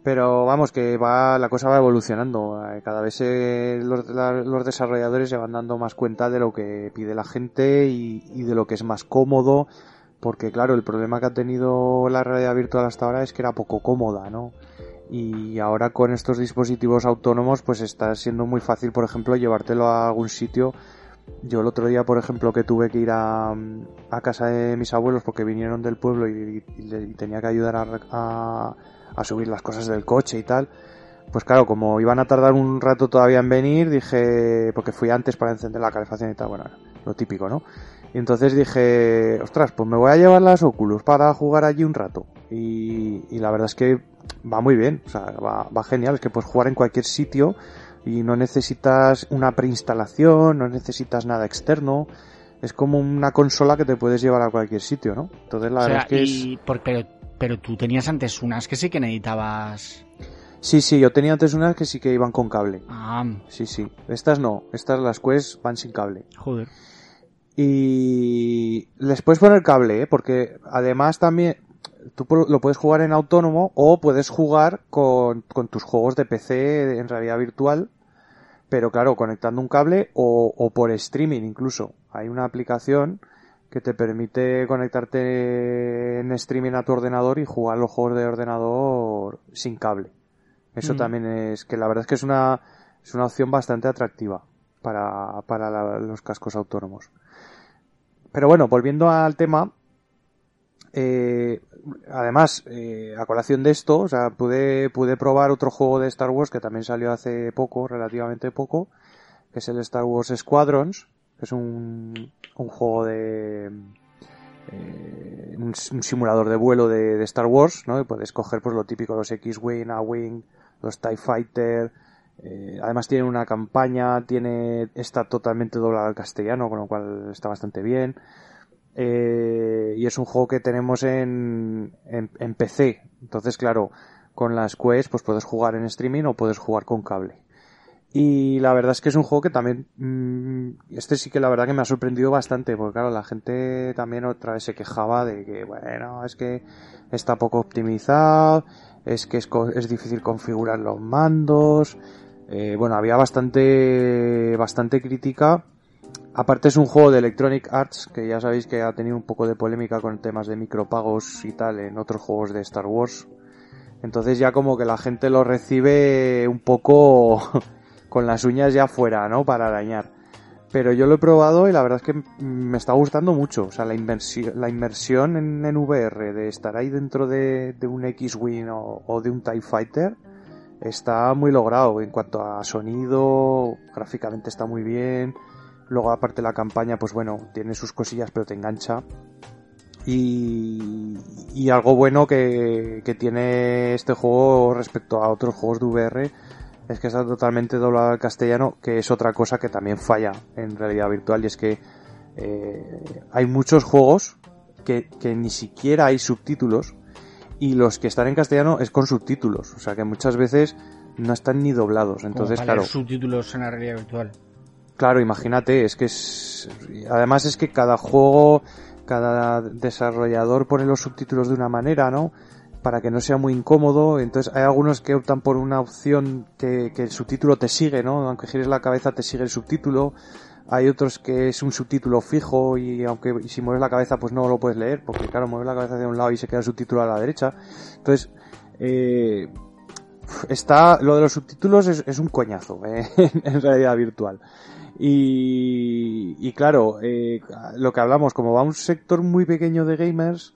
Pero vamos, que va, la cosa va evolucionando. Eh, Cada vez eh, los, la- los desarrolladores se van dando más cuenta de lo que pide la gente y, y de lo que es más cómodo. Porque claro, el problema que ha tenido la realidad virtual hasta ahora es que era poco cómoda, ¿no? Y ahora con estos dispositivos autónomos pues está siendo muy fácil, por ejemplo, llevártelo a algún sitio. Yo el otro día, por ejemplo, que tuve que ir a, casa de mis abuelos porque vinieron del pueblo y, tenía que ayudar a, a- subir las cosas del coche y tal. Pues claro, como iban a tardar un rato todavía en venir, dije, porque fui antes para encender la calefacción y tal, bueno, lo típico, ¿no? Y entonces dije, ostras, pues me voy a llevar las Oculus para jugar allí un rato. Y, y la verdad es que va muy bien, o sea, va, va genial, es que puedes jugar en cualquier sitio y no necesitas una preinstalación, no necesitas nada externo. Es como una consola que te puedes llevar a cualquier sitio, ¿no? Entonces la O verdad es que es... y por- pero, pero tú tenías antes unas que sí que necesitabas. Sí, sí, yo tenía antes unas que sí que iban con cable. Ah, Sí, sí. Estas no, estas las Quest van sin cable. joder. Y les puedes poner cable, ¿eh? porque además también tú lo puedes jugar en autónomo o puedes jugar con, con tus juegos de PC en realidad virtual, pero claro, conectando un cable o, o por streaming incluso. Hay una aplicación que te permite conectarte en streaming a tu ordenador y jugar los juegos de ordenador sin cable. Eso Mm. también es que la verdad es que es una, es una opción bastante atractiva para, para la- los cascos autónomos. Pero bueno, volviendo al tema, eh, además, eh, a colación de esto, o sea, pude, pude probar otro juego de Star Wars que también salió hace poco, relativamente poco, que es el Star Wars Squadrons, que es un, un juego de, eh, un, simulador de vuelo de, Star Wars, ¿no? Y puedes coger pues lo típico, los X-Wing, A-Wing, los TIE Fighter, eh, además tiene una campaña, tiene está totalmente doblado al castellano, con lo cual está bastante bien. Eh, y es un juego que tenemos en, en, PC. Entonces, claro, con las Quest pues puedes jugar en streaming o puedes jugar con cable. Y la verdad es que es un juego que también, mm, este sí que la verdad que me ha sorprendido bastante, porque claro, la gente también otra vez se quejaba de que, bueno, es que está poco optimizado, es que es, es difícil configurar los mandos, eh, bueno, había bastante, bastante crítica. Aparte es un juego de Electronic Arts, que ya sabéis que ha tenido un poco de polémica con temas de micropagos y tal en otros juegos de Star Wars. Entonces ya como que la gente lo recibe un poco <laughs> con las uñas ya fuera, ¿no? Para arañar. Pero yo lo he probado y la verdad es que me está gustando mucho. O sea, la, inmersi- la en, en VR de estar ahí dentro de, de un X-Wing o, o de un TIE Fighter está muy logrado en cuanto a sonido, gráficamente está muy bien. Luego aparte la campaña, pues bueno, tiene sus cosillas pero te engancha. Y, y algo bueno que, que tiene este juego respecto a otros juegos de VR es que está totalmente doblado al castellano, que es otra cosa que también falla en realidad virtual y es que eh, hay muchos juegos que, que ni siquiera hay subtítulos y los que están en castellano es con subtítulos, o sea que muchas veces no están ni doblados, entonces claro, subtítulos en la realidad virtual. Claro, imagínate, es que es. Además es que cada juego, cada desarrollador pone los subtítulos de una manera, ¿no? Para que no sea muy incómodo. Entonces hay algunos que optan por una opción que, el subtítulo te sigue, ¿no? Aunque gires la cabeza te sigue el subtítulo. Hay otros que es un subtítulo fijo y aunque si mueves la cabeza pues no lo puedes leer, porque claro, mueves la cabeza de un lado y se queda el subtítulo a la derecha. Entonces, eh, está lo de los subtítulos es, es un coñazo <laughs> eh, en realidad virtual y, y claro eh, lo que hablamos como va un sector muy pequeño de gamers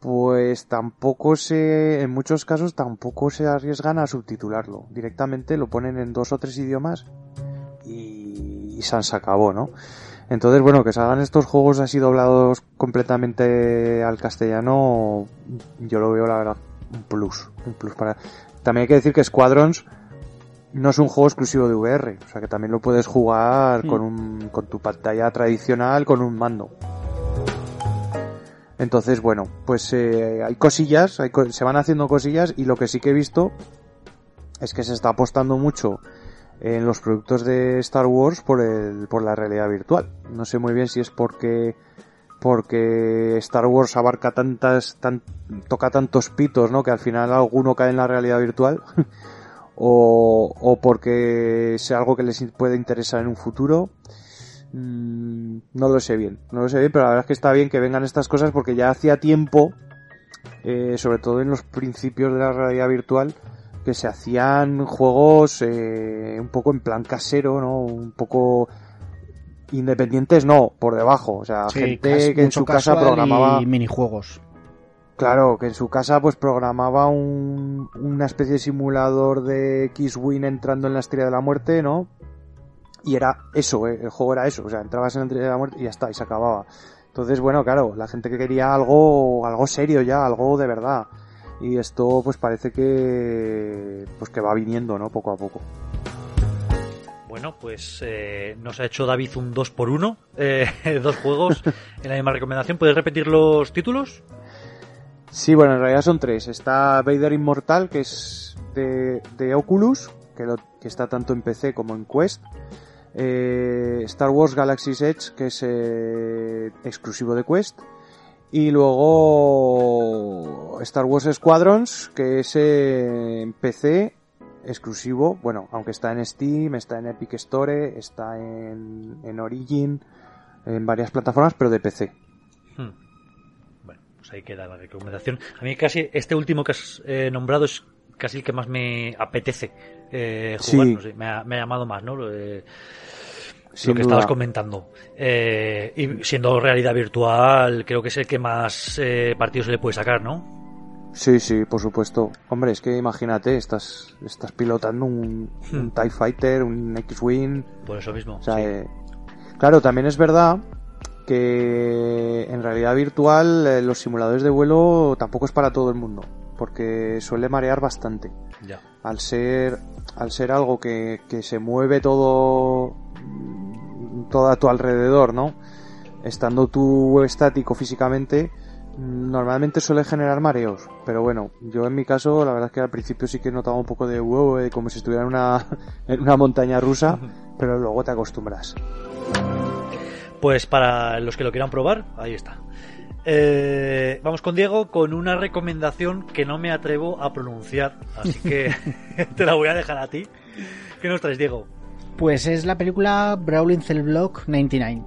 pues tampoco se en muchos casos tampoco se arriesgan a subtitularlo. Directamente lo ponen en dos o tres idiomas y, y se se acabó no entonces bueno que salgan estos juegos así doblados completamente al castellano yo lo veo la verdad un plus, un plus para... También hay que decir que Squadrons no es un juego exclusivo de VR, o sea que también lo puedes jugar Hmm. con, un, con tu pantalla tradicional, con un mando. Entonces, bueno, pues eh, hay cosillas, hay co- se van haciendo cosillas y lo que sí que he visto es que se está apostando mucho en los productos de Star Wars por el, por la realidad virtual. No sé muy bien si es porque porque Star Wars abarca tantas tan, toca tantos pitos, ¿no? Que al final alguno cae en la realidad virtual <laughs> o, o porque sea algo que les puede interesar en un futuro. Mm, no lo sé bien, no lo sé bien, pero la verdad es que está bien que vengan estas cosas porque ya hacía tiempo, eh, sobre todo en los principios de la realidad virtual, que se hacían juegos eh, un poco en plan casero, ¿no? Un poco independientes, no, por debajo. O sea, Sí, gente que en su casa programaba... y minijuegos. Claro, que en su casa pues programaba un, una especie de simulador de X-Wing entrando en la estrella de la muerte, ¿no? Y era eso, eh, el juego era eso, o sea, entrabas en la estrella de la muerte y ya está, y se acababa. Entonces, bueno, claro, la gente que quería algo, algo serio ya, algo de verdad. Y esto pues parece que pues que va viniendo, ¿no? Poco a poco. Bueno, pues eh, nos ha hecho David un 2 por 1 eh, <laughs> dos juegos en la misma recomendación. ¿Puedes repetir los títulos? Sí, bueno, en realidad son tres. Está Vader Inmortal, que es de, de Oculus, que, lo- que está tanto en PC como en Quest. Eh, Star Wars Galaxy's Edge, que es eh, exclusivo de Quest. Y luego Star Wars Squadrons, que es eh, en PC exclusivo. Bueno, aunque está en Steam, está en Epic Store, está en, en Origin, en varias plataformas, pero de PC. Hmm. Pues ahí queda la recomendación. A mí casi este último que has eh, nombrado es casi el que más me apetece eh, jugar. Sí. No sé, me, ha, me ha llamado más, ¿no? Lo, que duda. estabas comentando. Eh, y siendo realidad virtual, creo que es el que más partidos se le puede sacar, ¿no? Sí, sí, por supuesto. Hombre, es que imagínate, estás, estás pilotando un, un TIE Fighter, un X-Wing. Por eso mismo. O sea, sí. claro, también es verdad que en realidad virtual eh, los simuladores de vuelo tampoco es para todo el mundo, porque suele marear bastante. Ya. Al ser, al ser algo que, que se mueve todo, todo a tu alrededor, ¿no? Estando tú estático físicamente, normalmente suele generar mareos. Pero bueno, yo en mi caso, la verdad es que al principio sí que notaba un poco de wow, como si estuviera en una, <laughs> en una montaña rusa, pero luego te acostumbras. Pues para los que lo quieran probar, ahí está. Eh, vamos con Diego con una recomendación que no me atrevo a pronunciar, así que <laughs> <laughs> te la voy a dejar a ti. ¿Qué nos traes, Diego? Pues es la película Brawling Cell Block 99.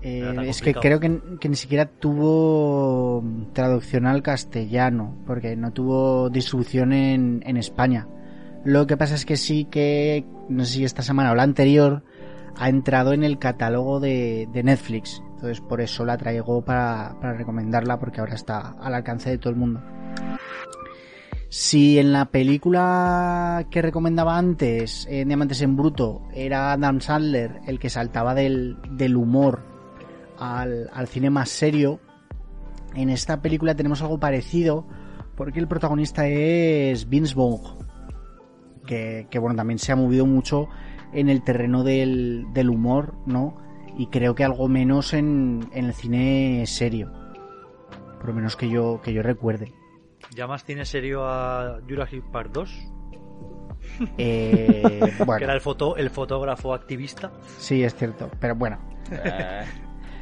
Eh, es que creo que, que ni siquiera tuvo traducción al castellano, porque no tuvo distribución en, en España. Lo que pasa es que sí que, no sé si esta semana o la anterior, ha entrado en el catálogo de, Netflix. Entonces por eso la traigo para, para recomendarla, porque ahora está al alcance de todo el mundo. Si en la película que recomendaba antes, en Diamantes en Bruto, era Adam Sandler el que saltaba del, del humor al, al cine más serio, en esta película tenemos algo parecido porque el protagonista es Vince Vaughn, que, que, bueno, también se ha movido mucho en el terreno del, del humor, ¿no? Y creo que algo menos en, en el cine serio, por lo menos que yo, que yo recuerde. ¿Llamas cine serio a Jurassic Park 2? Eh, <laughs> Que era el, foto, el fotógrafo activista. sí, es cierto, pero bueno.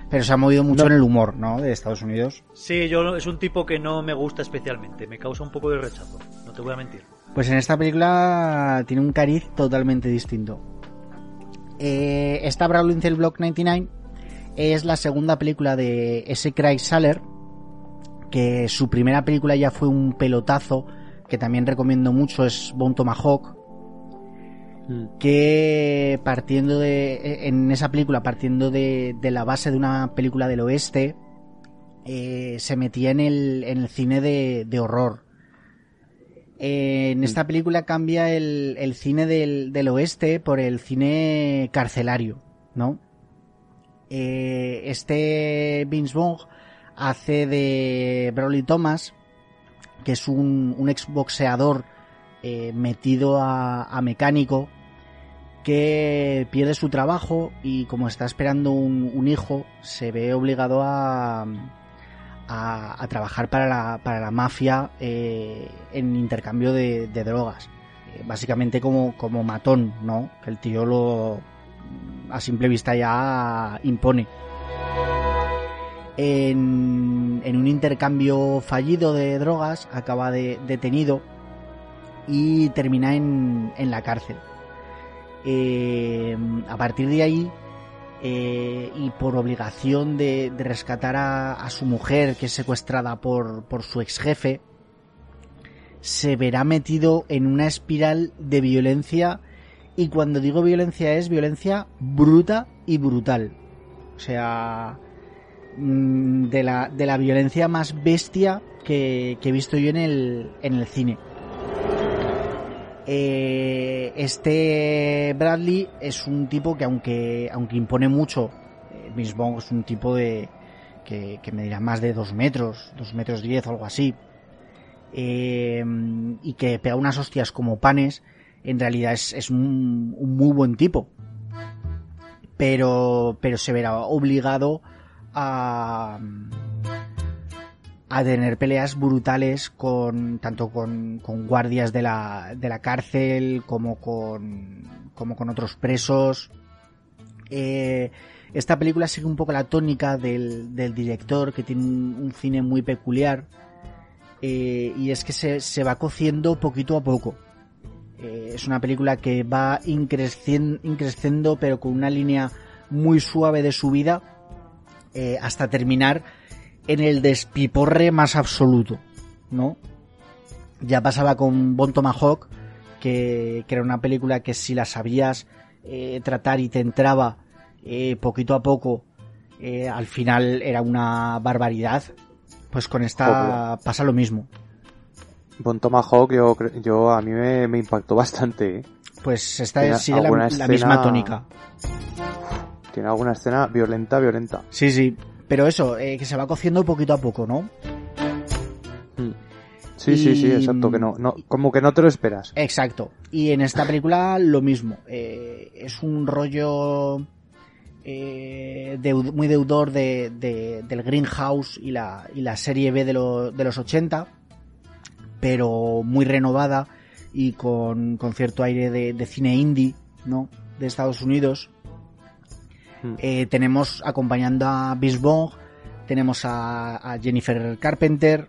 Pero se ha movido mucho No. en el humor, ¿no? De Estados Unidos. Sí, yo es un tipo que no me gusta especialmente, me causa un poco de rechazo, no te voy a mentir. Pues en esta película tiene un cariz totalmente distinto. Eh, Brawling Cell Block 99 es la segunda película de S. Craig Saller, que su primera película ya fue un pelotazo, que también recomiendo mucho, es Bone Tomahawk, que partiendo de en esa película partiendo de, de la base de una película del oeste eh, se metía en el, en el cine de, de horror Eh, en esta película cambia el, el cine del, del oeste por el cine carcelario no Eh, este Vince Vaughn hace de Broly Thomas que es un, un exboxeador eh, metido a, a mecánico que pierde su trabajo y como está esperando un, un hijo, se ve obligado a, a, trabajar para la, para la mafia eh, en intercambio de, de drogas. Eh, básicamente como, como matón, ¿no? Que el tío lo a simple vista ya impone. En, en un intercambio fallido de drogas acaba de, detenido y termina en, en la cárcel. Eh, a partir de ahí, eh, y por obligación de, de rescatar a, su mujer, que es secuestrada por, por su ex jefe, se verá metido en una espiral de violencia. Y cuando digo violencia es violencia bruta y brutal. O sea, mm, de la, de la violencia más bestia que, que he visto yo en el, en el cine. Eh, este Bradley es un tipo que aunque, aunque impone mucho, eh, es un tipo de que, que medirá más de 2 metros, 2 metros 10 o algo así, eh, y que pega unas hostias como panes, en realidad es, es un, un, muy buen tipo. Pero, pero se verá obligado a, a tener peleas brutales con tanto con, con guardias de la, de la cárcel como con como con otros presos. Eh, esta película sigue un poco la tónica del, del director que tiene un, cine muy peculiar eh, y es que se, se, va cociendo poquito a poco. Eh, es una película que va increciendo, pero con una línea muy suave de subida hasta terminar en el despiporre más absoluto, ¿no? Ya pasaba con Bon Tomahawk, que, que era una película que si la sabías eh, tratar y te entraba eh, poquito a poco, eh, al final era una barbaridad. Pues con esta Obvio. pasa lo mismo. Bon Tomahawk yo, yo a mí me, me impactó bastante. Pues esta es sigue la, escena... la misma tónica. Tiene alguna escena violenta, violenta. Sí, sí. Pero eso, eh, que se va cociendo poquito a poco, ¿no? Sí, y... sí, sí, exacto, que no, no, como que no te lo esperas. Exacto. Y en esta película lo mismo. Eh, es un rollo eh, muy deudor de, de, del Greenhouse y la, y la serie B de, lo, de los 80, pero muy renovada y con, con cierto aire de, de cine indie, ¿no? De Estados Unidos. Eh, tenemos acompañando a Bisbong, tenemos a, a, Jennifer Carpenter,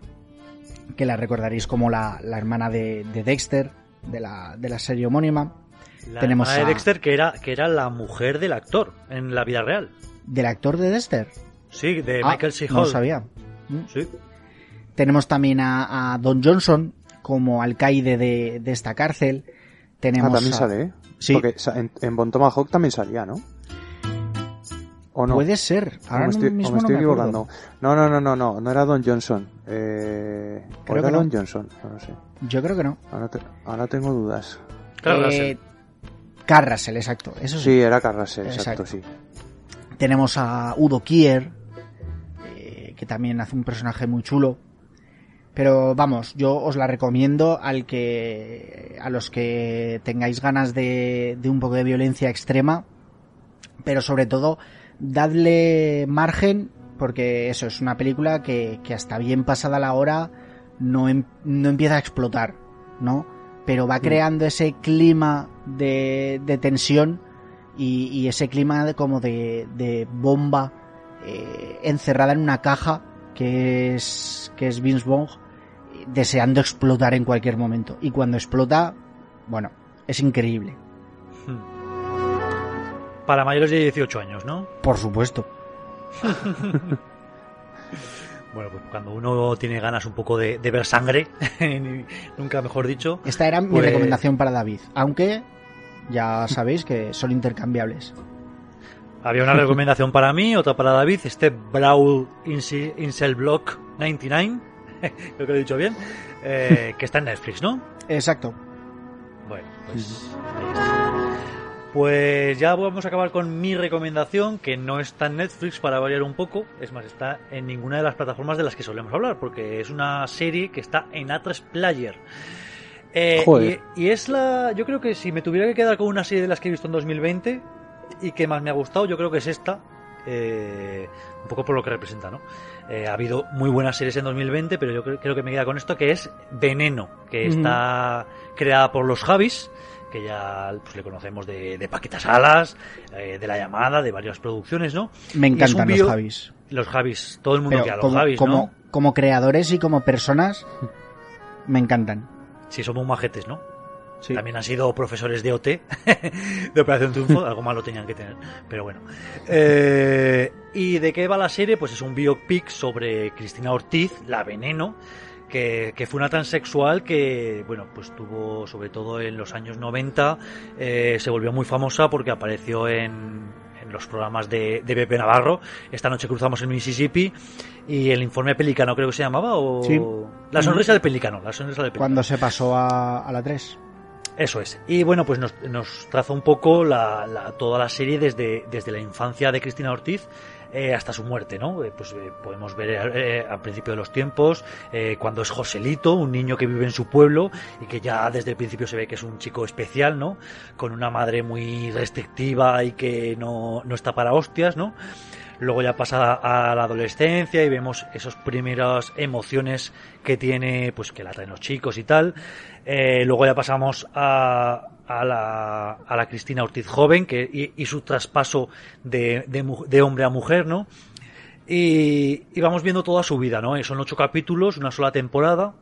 que la recordaréis como la, la hermana de, de, Dexter, de la, de la serie homónima. La tenemos hermana de Dexter, que era, que era la mujer del actor en la vida real. ¿Del actor de Dexter? Sí, de ah, Michael C. Hall. No lo sabía. Sí. Tenemos también a, a, Don Johnson como alcaide de, de esta cárcel. Tenemos ah, también a... sale, ¿eh? Sí. Porque en, en Bon Tomahawk también salía, ¿no? ¿O no? Puede ser. Ahora me estoy, mismo me estoy no equivocando. No, no, no, no, no, no era Don Johnson. Eh, creo era que Don no. Johnson, no lo sé. Yo creo que no. Ahora, te, ahora tengo dudas. Carrasel. Eh, Carrasel, exacto. Eso sí. sí era Carrasel, exacto, exacto, sí. Tenemos a Udo Kier, eh, que también hace un personaje muy chulo. Pero vamos, yo os la recomiendo al que a los que tengáis ganas de, de un poco de violencia extrema, pero sobre todo dadle margen porque eso es una película que, que hasta bien pasada la hora no, em, no, empieza a explotar, ¿no? Pero va creando ese clima de, de tensión y, y, ese clima de, como de, de bomba eh, encerrada en una caja que es, que es Vince Vaughn deseando explotar en cualquier momento. Y cuando explota, bueno, es increíble. Hmm. Para mayores de 18 años, ¿no? Por supuesto. <laughs> bueno, pues cuando uno tiene ganas un poco de, de ver sangre, <laughs> nunca mejor dicho. Esta era pues... mi recomendación para David, aunque ya sabéis que son intercambiables. Había una recomendación para mí, otra para David, este Brawl Incel Block 99, <laughs> creo que lo he dicho bien, eh, que está en Netflix, ¿no? Exacto. Bueno, pues... Pues ya vamos a acabar con mi recomendación, que no está en Netflix para variar un poco, es más, está en ninguna de las plataformas de las que solemos hablar, porque es una serie que está en A3 Player. Eh, Joder. y, y es la. Yo creo que si me tuviera que quedar con una serie de las que he visto en 2020 y que más me ha gustado, yo creo que es esta. eh, un poco por lo que representa, ¿no? Eh, ha habido muy buenas series en 2020, pero yo creo, creo que me queda con esto, que es Veneno, que está creada por los Javis, que ya pues, le conocemos de, de Paquetas Alas, eh, de La Llamada, de varias producciones, ¿no? Me encantan los Javis. Los Javis, todo el mundo Pero quiere a los como, Javis, como, ¿no? como creadores y como personas, me encantan. Sí, somos majetes, ¿no? Sí. También han sido profesores de OT, <laughs> de Operación Triunfo, algo malo tenían que tener, pero bueno. Eh, ¿Y de qué va la serie? Pues es un biopic sobre Cristina Ortiz, la veneno, que, que fue una transexual que, bueno, pues tuvo, sobre todo en los años 90, eh, se volvió muy famosa porque apareció en, en los programas de, de Pepe Navarro. Esta noche cruzamos el Mississippi y el informe Pelicano creo que se llamaba, o... Sí. La sonrisa del Pelicano, la sonrisa del Pelicano. Cuando se pasó a, a la 3. Eso es. Y bueno, pues nos, nos traza un poco la, la- toda la serie desde, desde la infancia de Cristina Ortiz eh, hasta su muerte, ¿no? Eh, pues eh, podemos ver eh, al principio de los tiempos, cuando es Joselito, un niño que vive en su pueblo y que ya desde el principio se ve que es un chico especial, ¿no? Con una madre muy restrictiva y que no, no está para hostias, ¿no? Luego ya pasa a la adolescencia y vemos esas primeras emociones que tiene, pues que la traen los chicos y tal. Eh, luego ya pasamos a, a, la, a la Cristina Ortiz joven que, y, su traspaso de, de, de hombre a mujer, ¿no? Y, y vamos viendo toda su vida, ¿no? Son ocho capítulos, una sola temporada.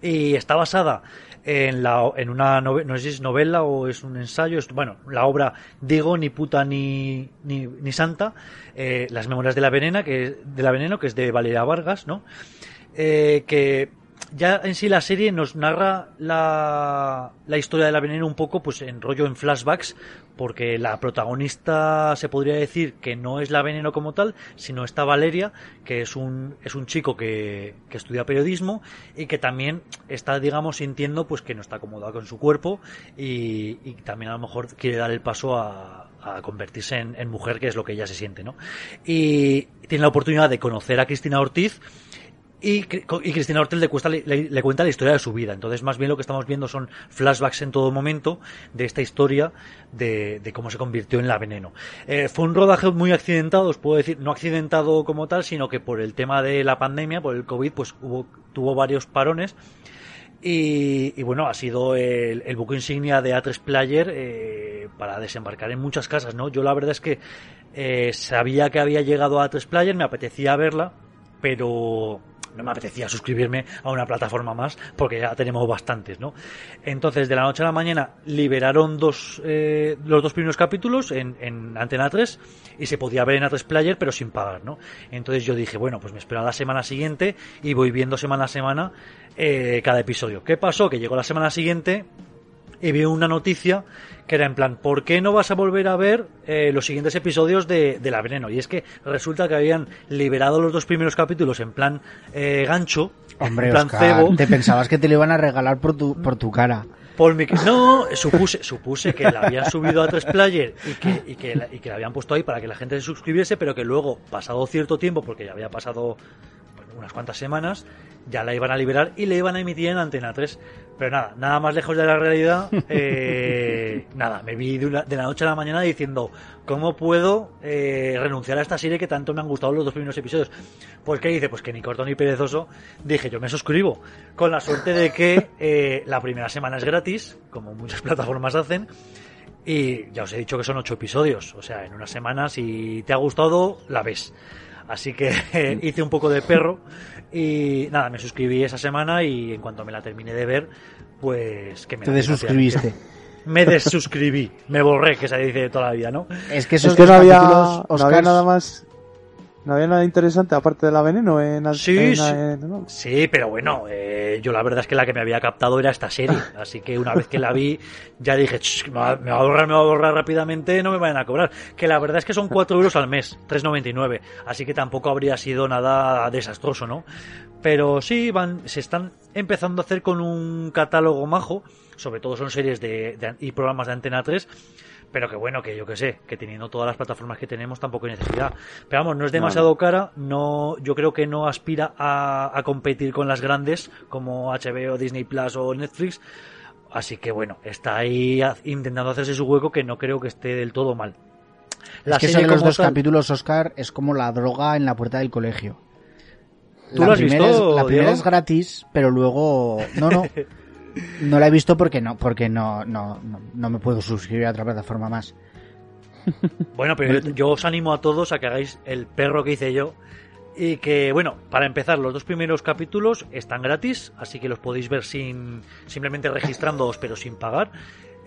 Y está basada en, la, en una novela, no sé si es novela o es un ensayo, es, bueno, la obra Digo, ni puta ni, ni, ni santa, eh, Las memorias de la venena, que de la veneno, que es de Valeria Vargas, ¿no? Eh, que ya en sí la serie nos narra la, la historia de la veneno un poco pues en rollo en flashbacks porque la protagonista se podría decir que no es la veneno como tal sino esta Valeria que es un es un chico que, que estudia periodismo y que también está digamos sintiendo pues que no está acomodado con su cuerpo y, y también a lo mejor quiere dar el paso a, a convertirse en, en mujer que es lo que ella se siente no y tiene la oportunidad de conocer a Cristina Ortiz y, Cri- y Cristina Ortiz le, cuesta- le- cuenta la historia de su vida. Entonces, más bien lo que estamos viendo son flashbacks en todo momento de esta historia de, de cómo se convirtió en la veneno. Eh, fue un rodaje muy accidentado, os puedo decir, no accidentado como tal, sino que por el tema de la pandemia, por el COVID, pues hubo, tuvo varios parones. Y, y bueno, ha sido el, el buque insignia de A3 Player eh, para desembarcar en muchas casas, ¿no? Yo la verdad es que eh, sabía que había llegado a A3 Player, me apetecía verla, pero no me apetecía suscribirme a una plataforma más porque ya tenemos bastantes, ¿no? Entonces, de la noche a la mañana liberaron dos, eh, los dos primeros capítulos en, en Antena 3 y se podía ver en A3 Player pero sin pagar, ¿no? Entonces yo dije, bueno, pues me espero a la semana siguiente y voy viendo semana a semana eh, cada episodio. ¿Qué pasó? Que llegó la semana siguiente y vi una noticia que era en plan, ¿por qué no vas a volver a ver eh, los siguientes episodios de, de La Veneno? Y es que resulta que habían liberado los dos primeros capítulos en plan eh, gancho, Hombre, en plan Oscar, cebo. te pensabas que te lo iban a regalar por tu, por tu cara. Por mi... No, supuse, supuse que la habían subido a 3 Player y que, y, que la, y que la habían puesto ahí para que la gente se suscribiese, pero que luego, pasado cierto tiempo, porque ya había pasado bueno, unas cuantas semanas, ya la iban a liberar y le iban a emitir en Antena 3. Pero nada, nada más lejos de la realidad. eh, <laughs> nada, me vi de, la noche a la mañana diciendo, ¿cómo puedo eh, renunciar a esta serie que tanto me han gustado los dos primeros episodios? Pues ¿qué hice? Pues que ni corto ni perezoso dije, yo me suscribo. Con la suerte de que eh, la primera semana es gratis, como muchas plataformas hacen. Y ya os he dicho que son ocho episodios. O sea, en una semana, si te ha gustado, la ves. Así que eh, <laughs> hice un poco de perro y nada, me suscribí esa semana y en cuanto me la terminé de ver, pues que me Te desuscribiste. <laughs> Me desuscribí, me borré, que se dice de toda la vida, ¿no? Es que esos Es que no había, no había nada más. No había nada interesante aparte de la veneno en, Sí, en- sí. en- no. Sí, pero bueno, eh, yo la verdad es que la que me había captado era esta serie. <laughs> Así que una vez que la vi, ya dije, "Ch, me va, me va a borrar, me va a borrar rápidamente, no me vayan a cobrar. Que la verdad es que son 4 euros al mes, 3,99. Así que tampoco habría sido nada desastroso, ¿no? Pero sí, van, se están empezando a hacer con un catálogo majo. Sobre todo son series de, de- y programas de Antena 3 pero que bueno, que yo que sé, que teniendo todas las plataformas que tenemos tampoco hay necesidad. Pero vamos, no es demasiado cara, no, yo creo que no aspira a, a competir con las grandes como HBO, Disney Plus o Netflix. Así que bueno, está ahí intentando hacerse su hueco que no creo que esté del todo mal. es que serie son los dos tal- capítulos, Oscar, es como la droga en la puerta del colegio. ¿Tú la lo has primera, visto, es, la primera Diego? es gratis, pero luego... No, no. <laughs> No la he visto porque no, porque no, no, no, no me puedo suscribir a otra plataforma más. Bueno, pero yo, yo os animo a todos a que hagáis el perro que hice yo. Y que, bueno, para empezar, los dos primeros capítulos están gratis, así que los podéis ver sin simplemente registrándoos, pero sin pagar.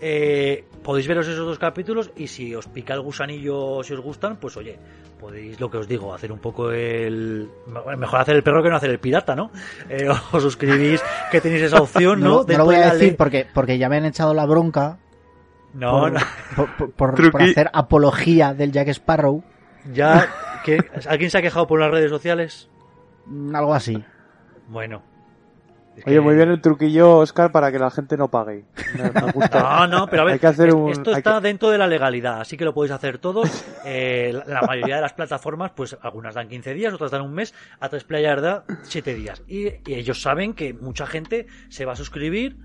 Eh, podéis veros esos dos capítulos y si os pica el gusanillo, si os gustan, pues oye, podéis, lo que os digo, hacer un poco el... Mejor hacer el perro que no hacer el pirata, ¿no? <laughs> Eh, os suscribís, que tenéis esa opción, ¿no? No, no lo voy a decir porque, porque ya me han echado la bronca No, por, no. por- por- por- Truqui. por hacer apología del Jack Sparrow. Ya, que ¿alguien se ha quejado por las redes sociales? Mm, Algo así. Bueno. Es Oye, que- muy bien el truquillo, Oscar, para que la gente no pague. Me, me gusta. <laughs> No, no, pero a ver, Hay que hacer es- un- esto está que- dentro de la legalidad, así que lo podéis hacer todos. Eh, la, la mayoría de las plataformas, pues algunas dan 15 días, otras dan un mes, a tres players da 7 días. Y, y ellos saben que mucha gente se va a suscribir.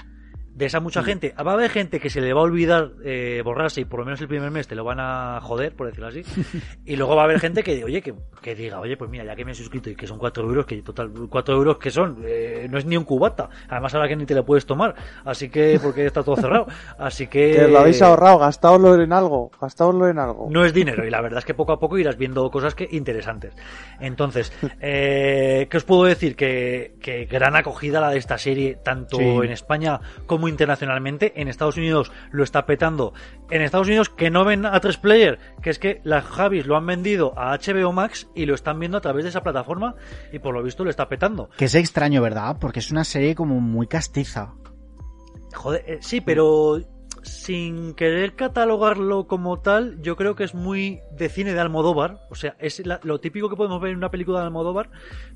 De esa mucha gente, va a haber gente que se le va a olvidar eh, borrarse y por lo menos el primer mes te lo van a joder, por decirlo así. <laughs> Y luego va a haber gente que, oye, que, que diga, oye, pues mira, ya que me he suscrito y que son 4 euros, que total, 4 euros que son, Eh, no es ni un cubata. Además ahora que ni te lo puedes tomar. Así que, porque está todo cerrado. Así que... Que lo habéis ahorrado, gastaoslo en algo, gastaoslo en algo. No es dinero y la verdad es que poco a poco irás viendo cosas que interesantes. Entonces, eh, ¿qué os puedo decir? Que, que gran acogida la de esta serie, tanto Sí. en España como internacionalmente. En Estados Unidos lo está petando. En Estados Unidos que no ven a tres player, que es que las Javis lo han vendido a HBO Max y lo están viendo a través de esa plataforma y por lo visto lo está petando. Que es extraño, ¿verdad? Porque es una serie como muy castiza. Joder, eh, sí, pero sin querer catalogarlo como tal, yo creo que es muy de cine de Almodóvar. O sea, es la- lo típico que podemos ver en una película de Almodóvar.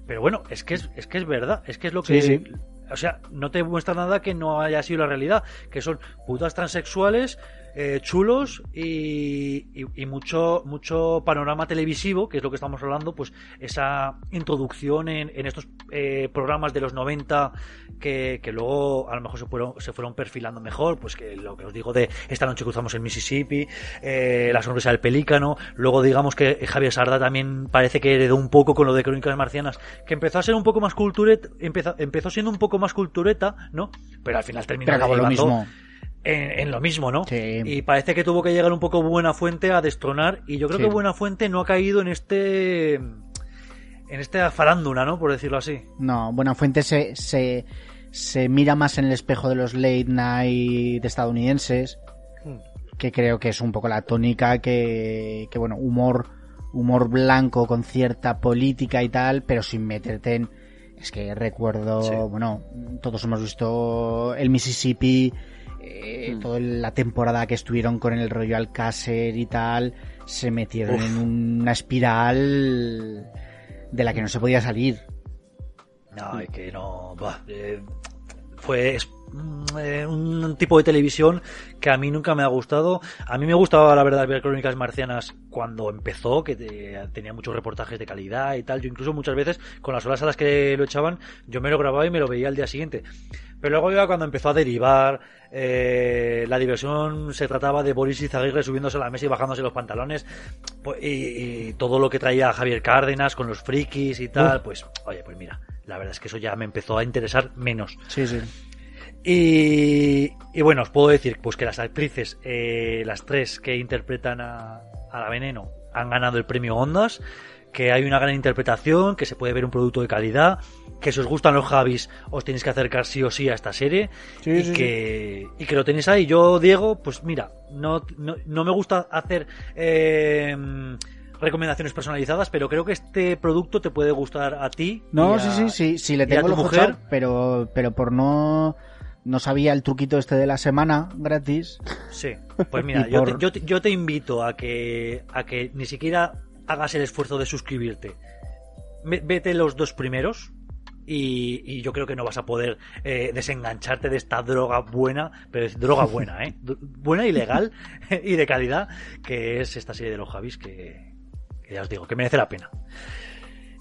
Pero bueno, es que es, es que es verdad. Es que es lo que. Sí, sí. O sea, no te muestra nada que no haya sido la realidad. Que son putas transexuales, eh, chulos y, y- y mucho, mucho panorama televisivo, que es lo que estamos hablando, pues esa introducción en, en estos eh, programas de los 90 que, que luego a lo mejor se fueron, se fueron perfilando mejor, pues que lo que os digo de esta noche cruzamos el Mississippi, eh, la sonrisa del pelícano, luego digamos que Javier Sarda también parece que heredó un poco con lo de Crónicas Marcianas, que empezó a ser un poco más cultureta, empezó, empezó siendo un poco más cultureta, ¿no? Pero al final terminó acabó lo mismo. En, en lo mismo, ¿no? Sí. Y parece que tuvo que llegar un poco Buena Fuente a destronar, y yo creo Sí. que Buena Fuente no ha caído en este... En esta farándula, ¿no? Por decirlo así. No, Buenafuente se, se, se mira más en el espejo de los late night estadounidenses, que creo que es un poco la tónica que, que bueno, humor, humor blanco con cierta política y tal, pero sin meterte en... Es que recuerdo, Sí. bueno, todos hemos visto el Mississippi, eh, toda la temporada que estuvieron con el rollo Alcácer y tal, se metieron Uf. en una espiral de la que no se podía salir. No, es que no. buah, eh, fue mm, eh, un tipo de televisión que a mí nunca me ha gustado. A mí me gustaba, la verdad, ver Crónicas Marcianas cuando empezó, que te- tenía muchos reportajes de calidad y tal. Yo incluso muchas veces, con las horas a las que lo echaban, yo me lo grababa y me lo veía al día siguiente. Pero luego ya cuando empezó a derivar, eh, la diversión se trataba de Boris Izaguirre subiéndose a la mesa y bajándose los pantalones, pues, y, y todo lo que traía Javier Cárdenas con los frikis y tal, pues, oye, pues mira, la verdad es que eso ya me empezó a interesar menos. Sí, sí. Y, y bueno, os puedo decir pues que las actrices, eh, las tres que interpretan a, a la Veneno, han ganado el premio Ondas, que hay una gran interpretación, que se puede ver un producto de calidad, que si os gustan los Javis os tenéis que acercar sí o sí a esta serie Sí, y, sí, que, y que lo tenéis ahí. Yo, Diego, pues mira, no, no, no me gusta hacer... eh, recomendaciones personalizadas, pero creo que este producto te puede gustar a ti. No, y sí, a- sí, sí, sí, le y a tengo tu mujer. pero, pero por no, no sabía el truquito este de la semana gratis. Sí, pues mira, <laughs> yo, por- te, yo, te, yo te invito a que, a que ni siquiera hagas el esfuerzo de suscribirte. Ve- Vete los dos primeros, y, y yo creo que no vas a poder eh, desengancharte de esta droga buena, pero es droga buena, ¿eh? <laughs> Buena y legal <laughs> y de calidad, que es esta serie de los Javis que, que ya os digo, que merece la pena.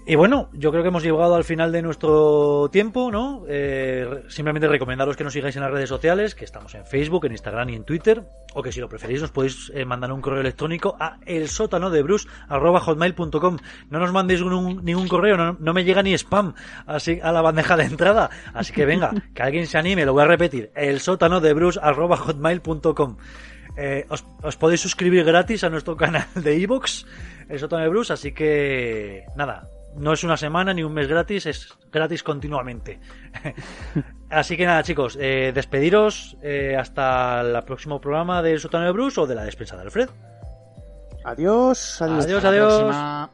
Y bueno, yo creo que hemos llegado al final de nuestro tiempo, ¿no? Eh, simplemente recomendaros que nos sigáis en las redes sociales, que estamos en Facebook, en Instagram y en Twitter, o que si lo preferís nos podéis eh, mandar un correo electrónico a el sótano de hotmail.com. No nos mandéis un- ningún correo, no, no me llega ni spam así a la bandeja de entrada. Así que venga, <laughs> que alguien se anime, lo voy a repetir, el sótano de hotmail.com. Eh, os, os podéis suscribir gratis a nuestro canal de iVoox, el sótano de Bruce, así que nada, no es una semana ni un mes gratis, es gratis continuamente. <laughs> así que nada, chicos, eh, despediros eh, hasta el próximo programa del sótano de Bruce o de la despensa de Alfred. Adiós, adiós. Adiós, Hasta la adiós. próxima.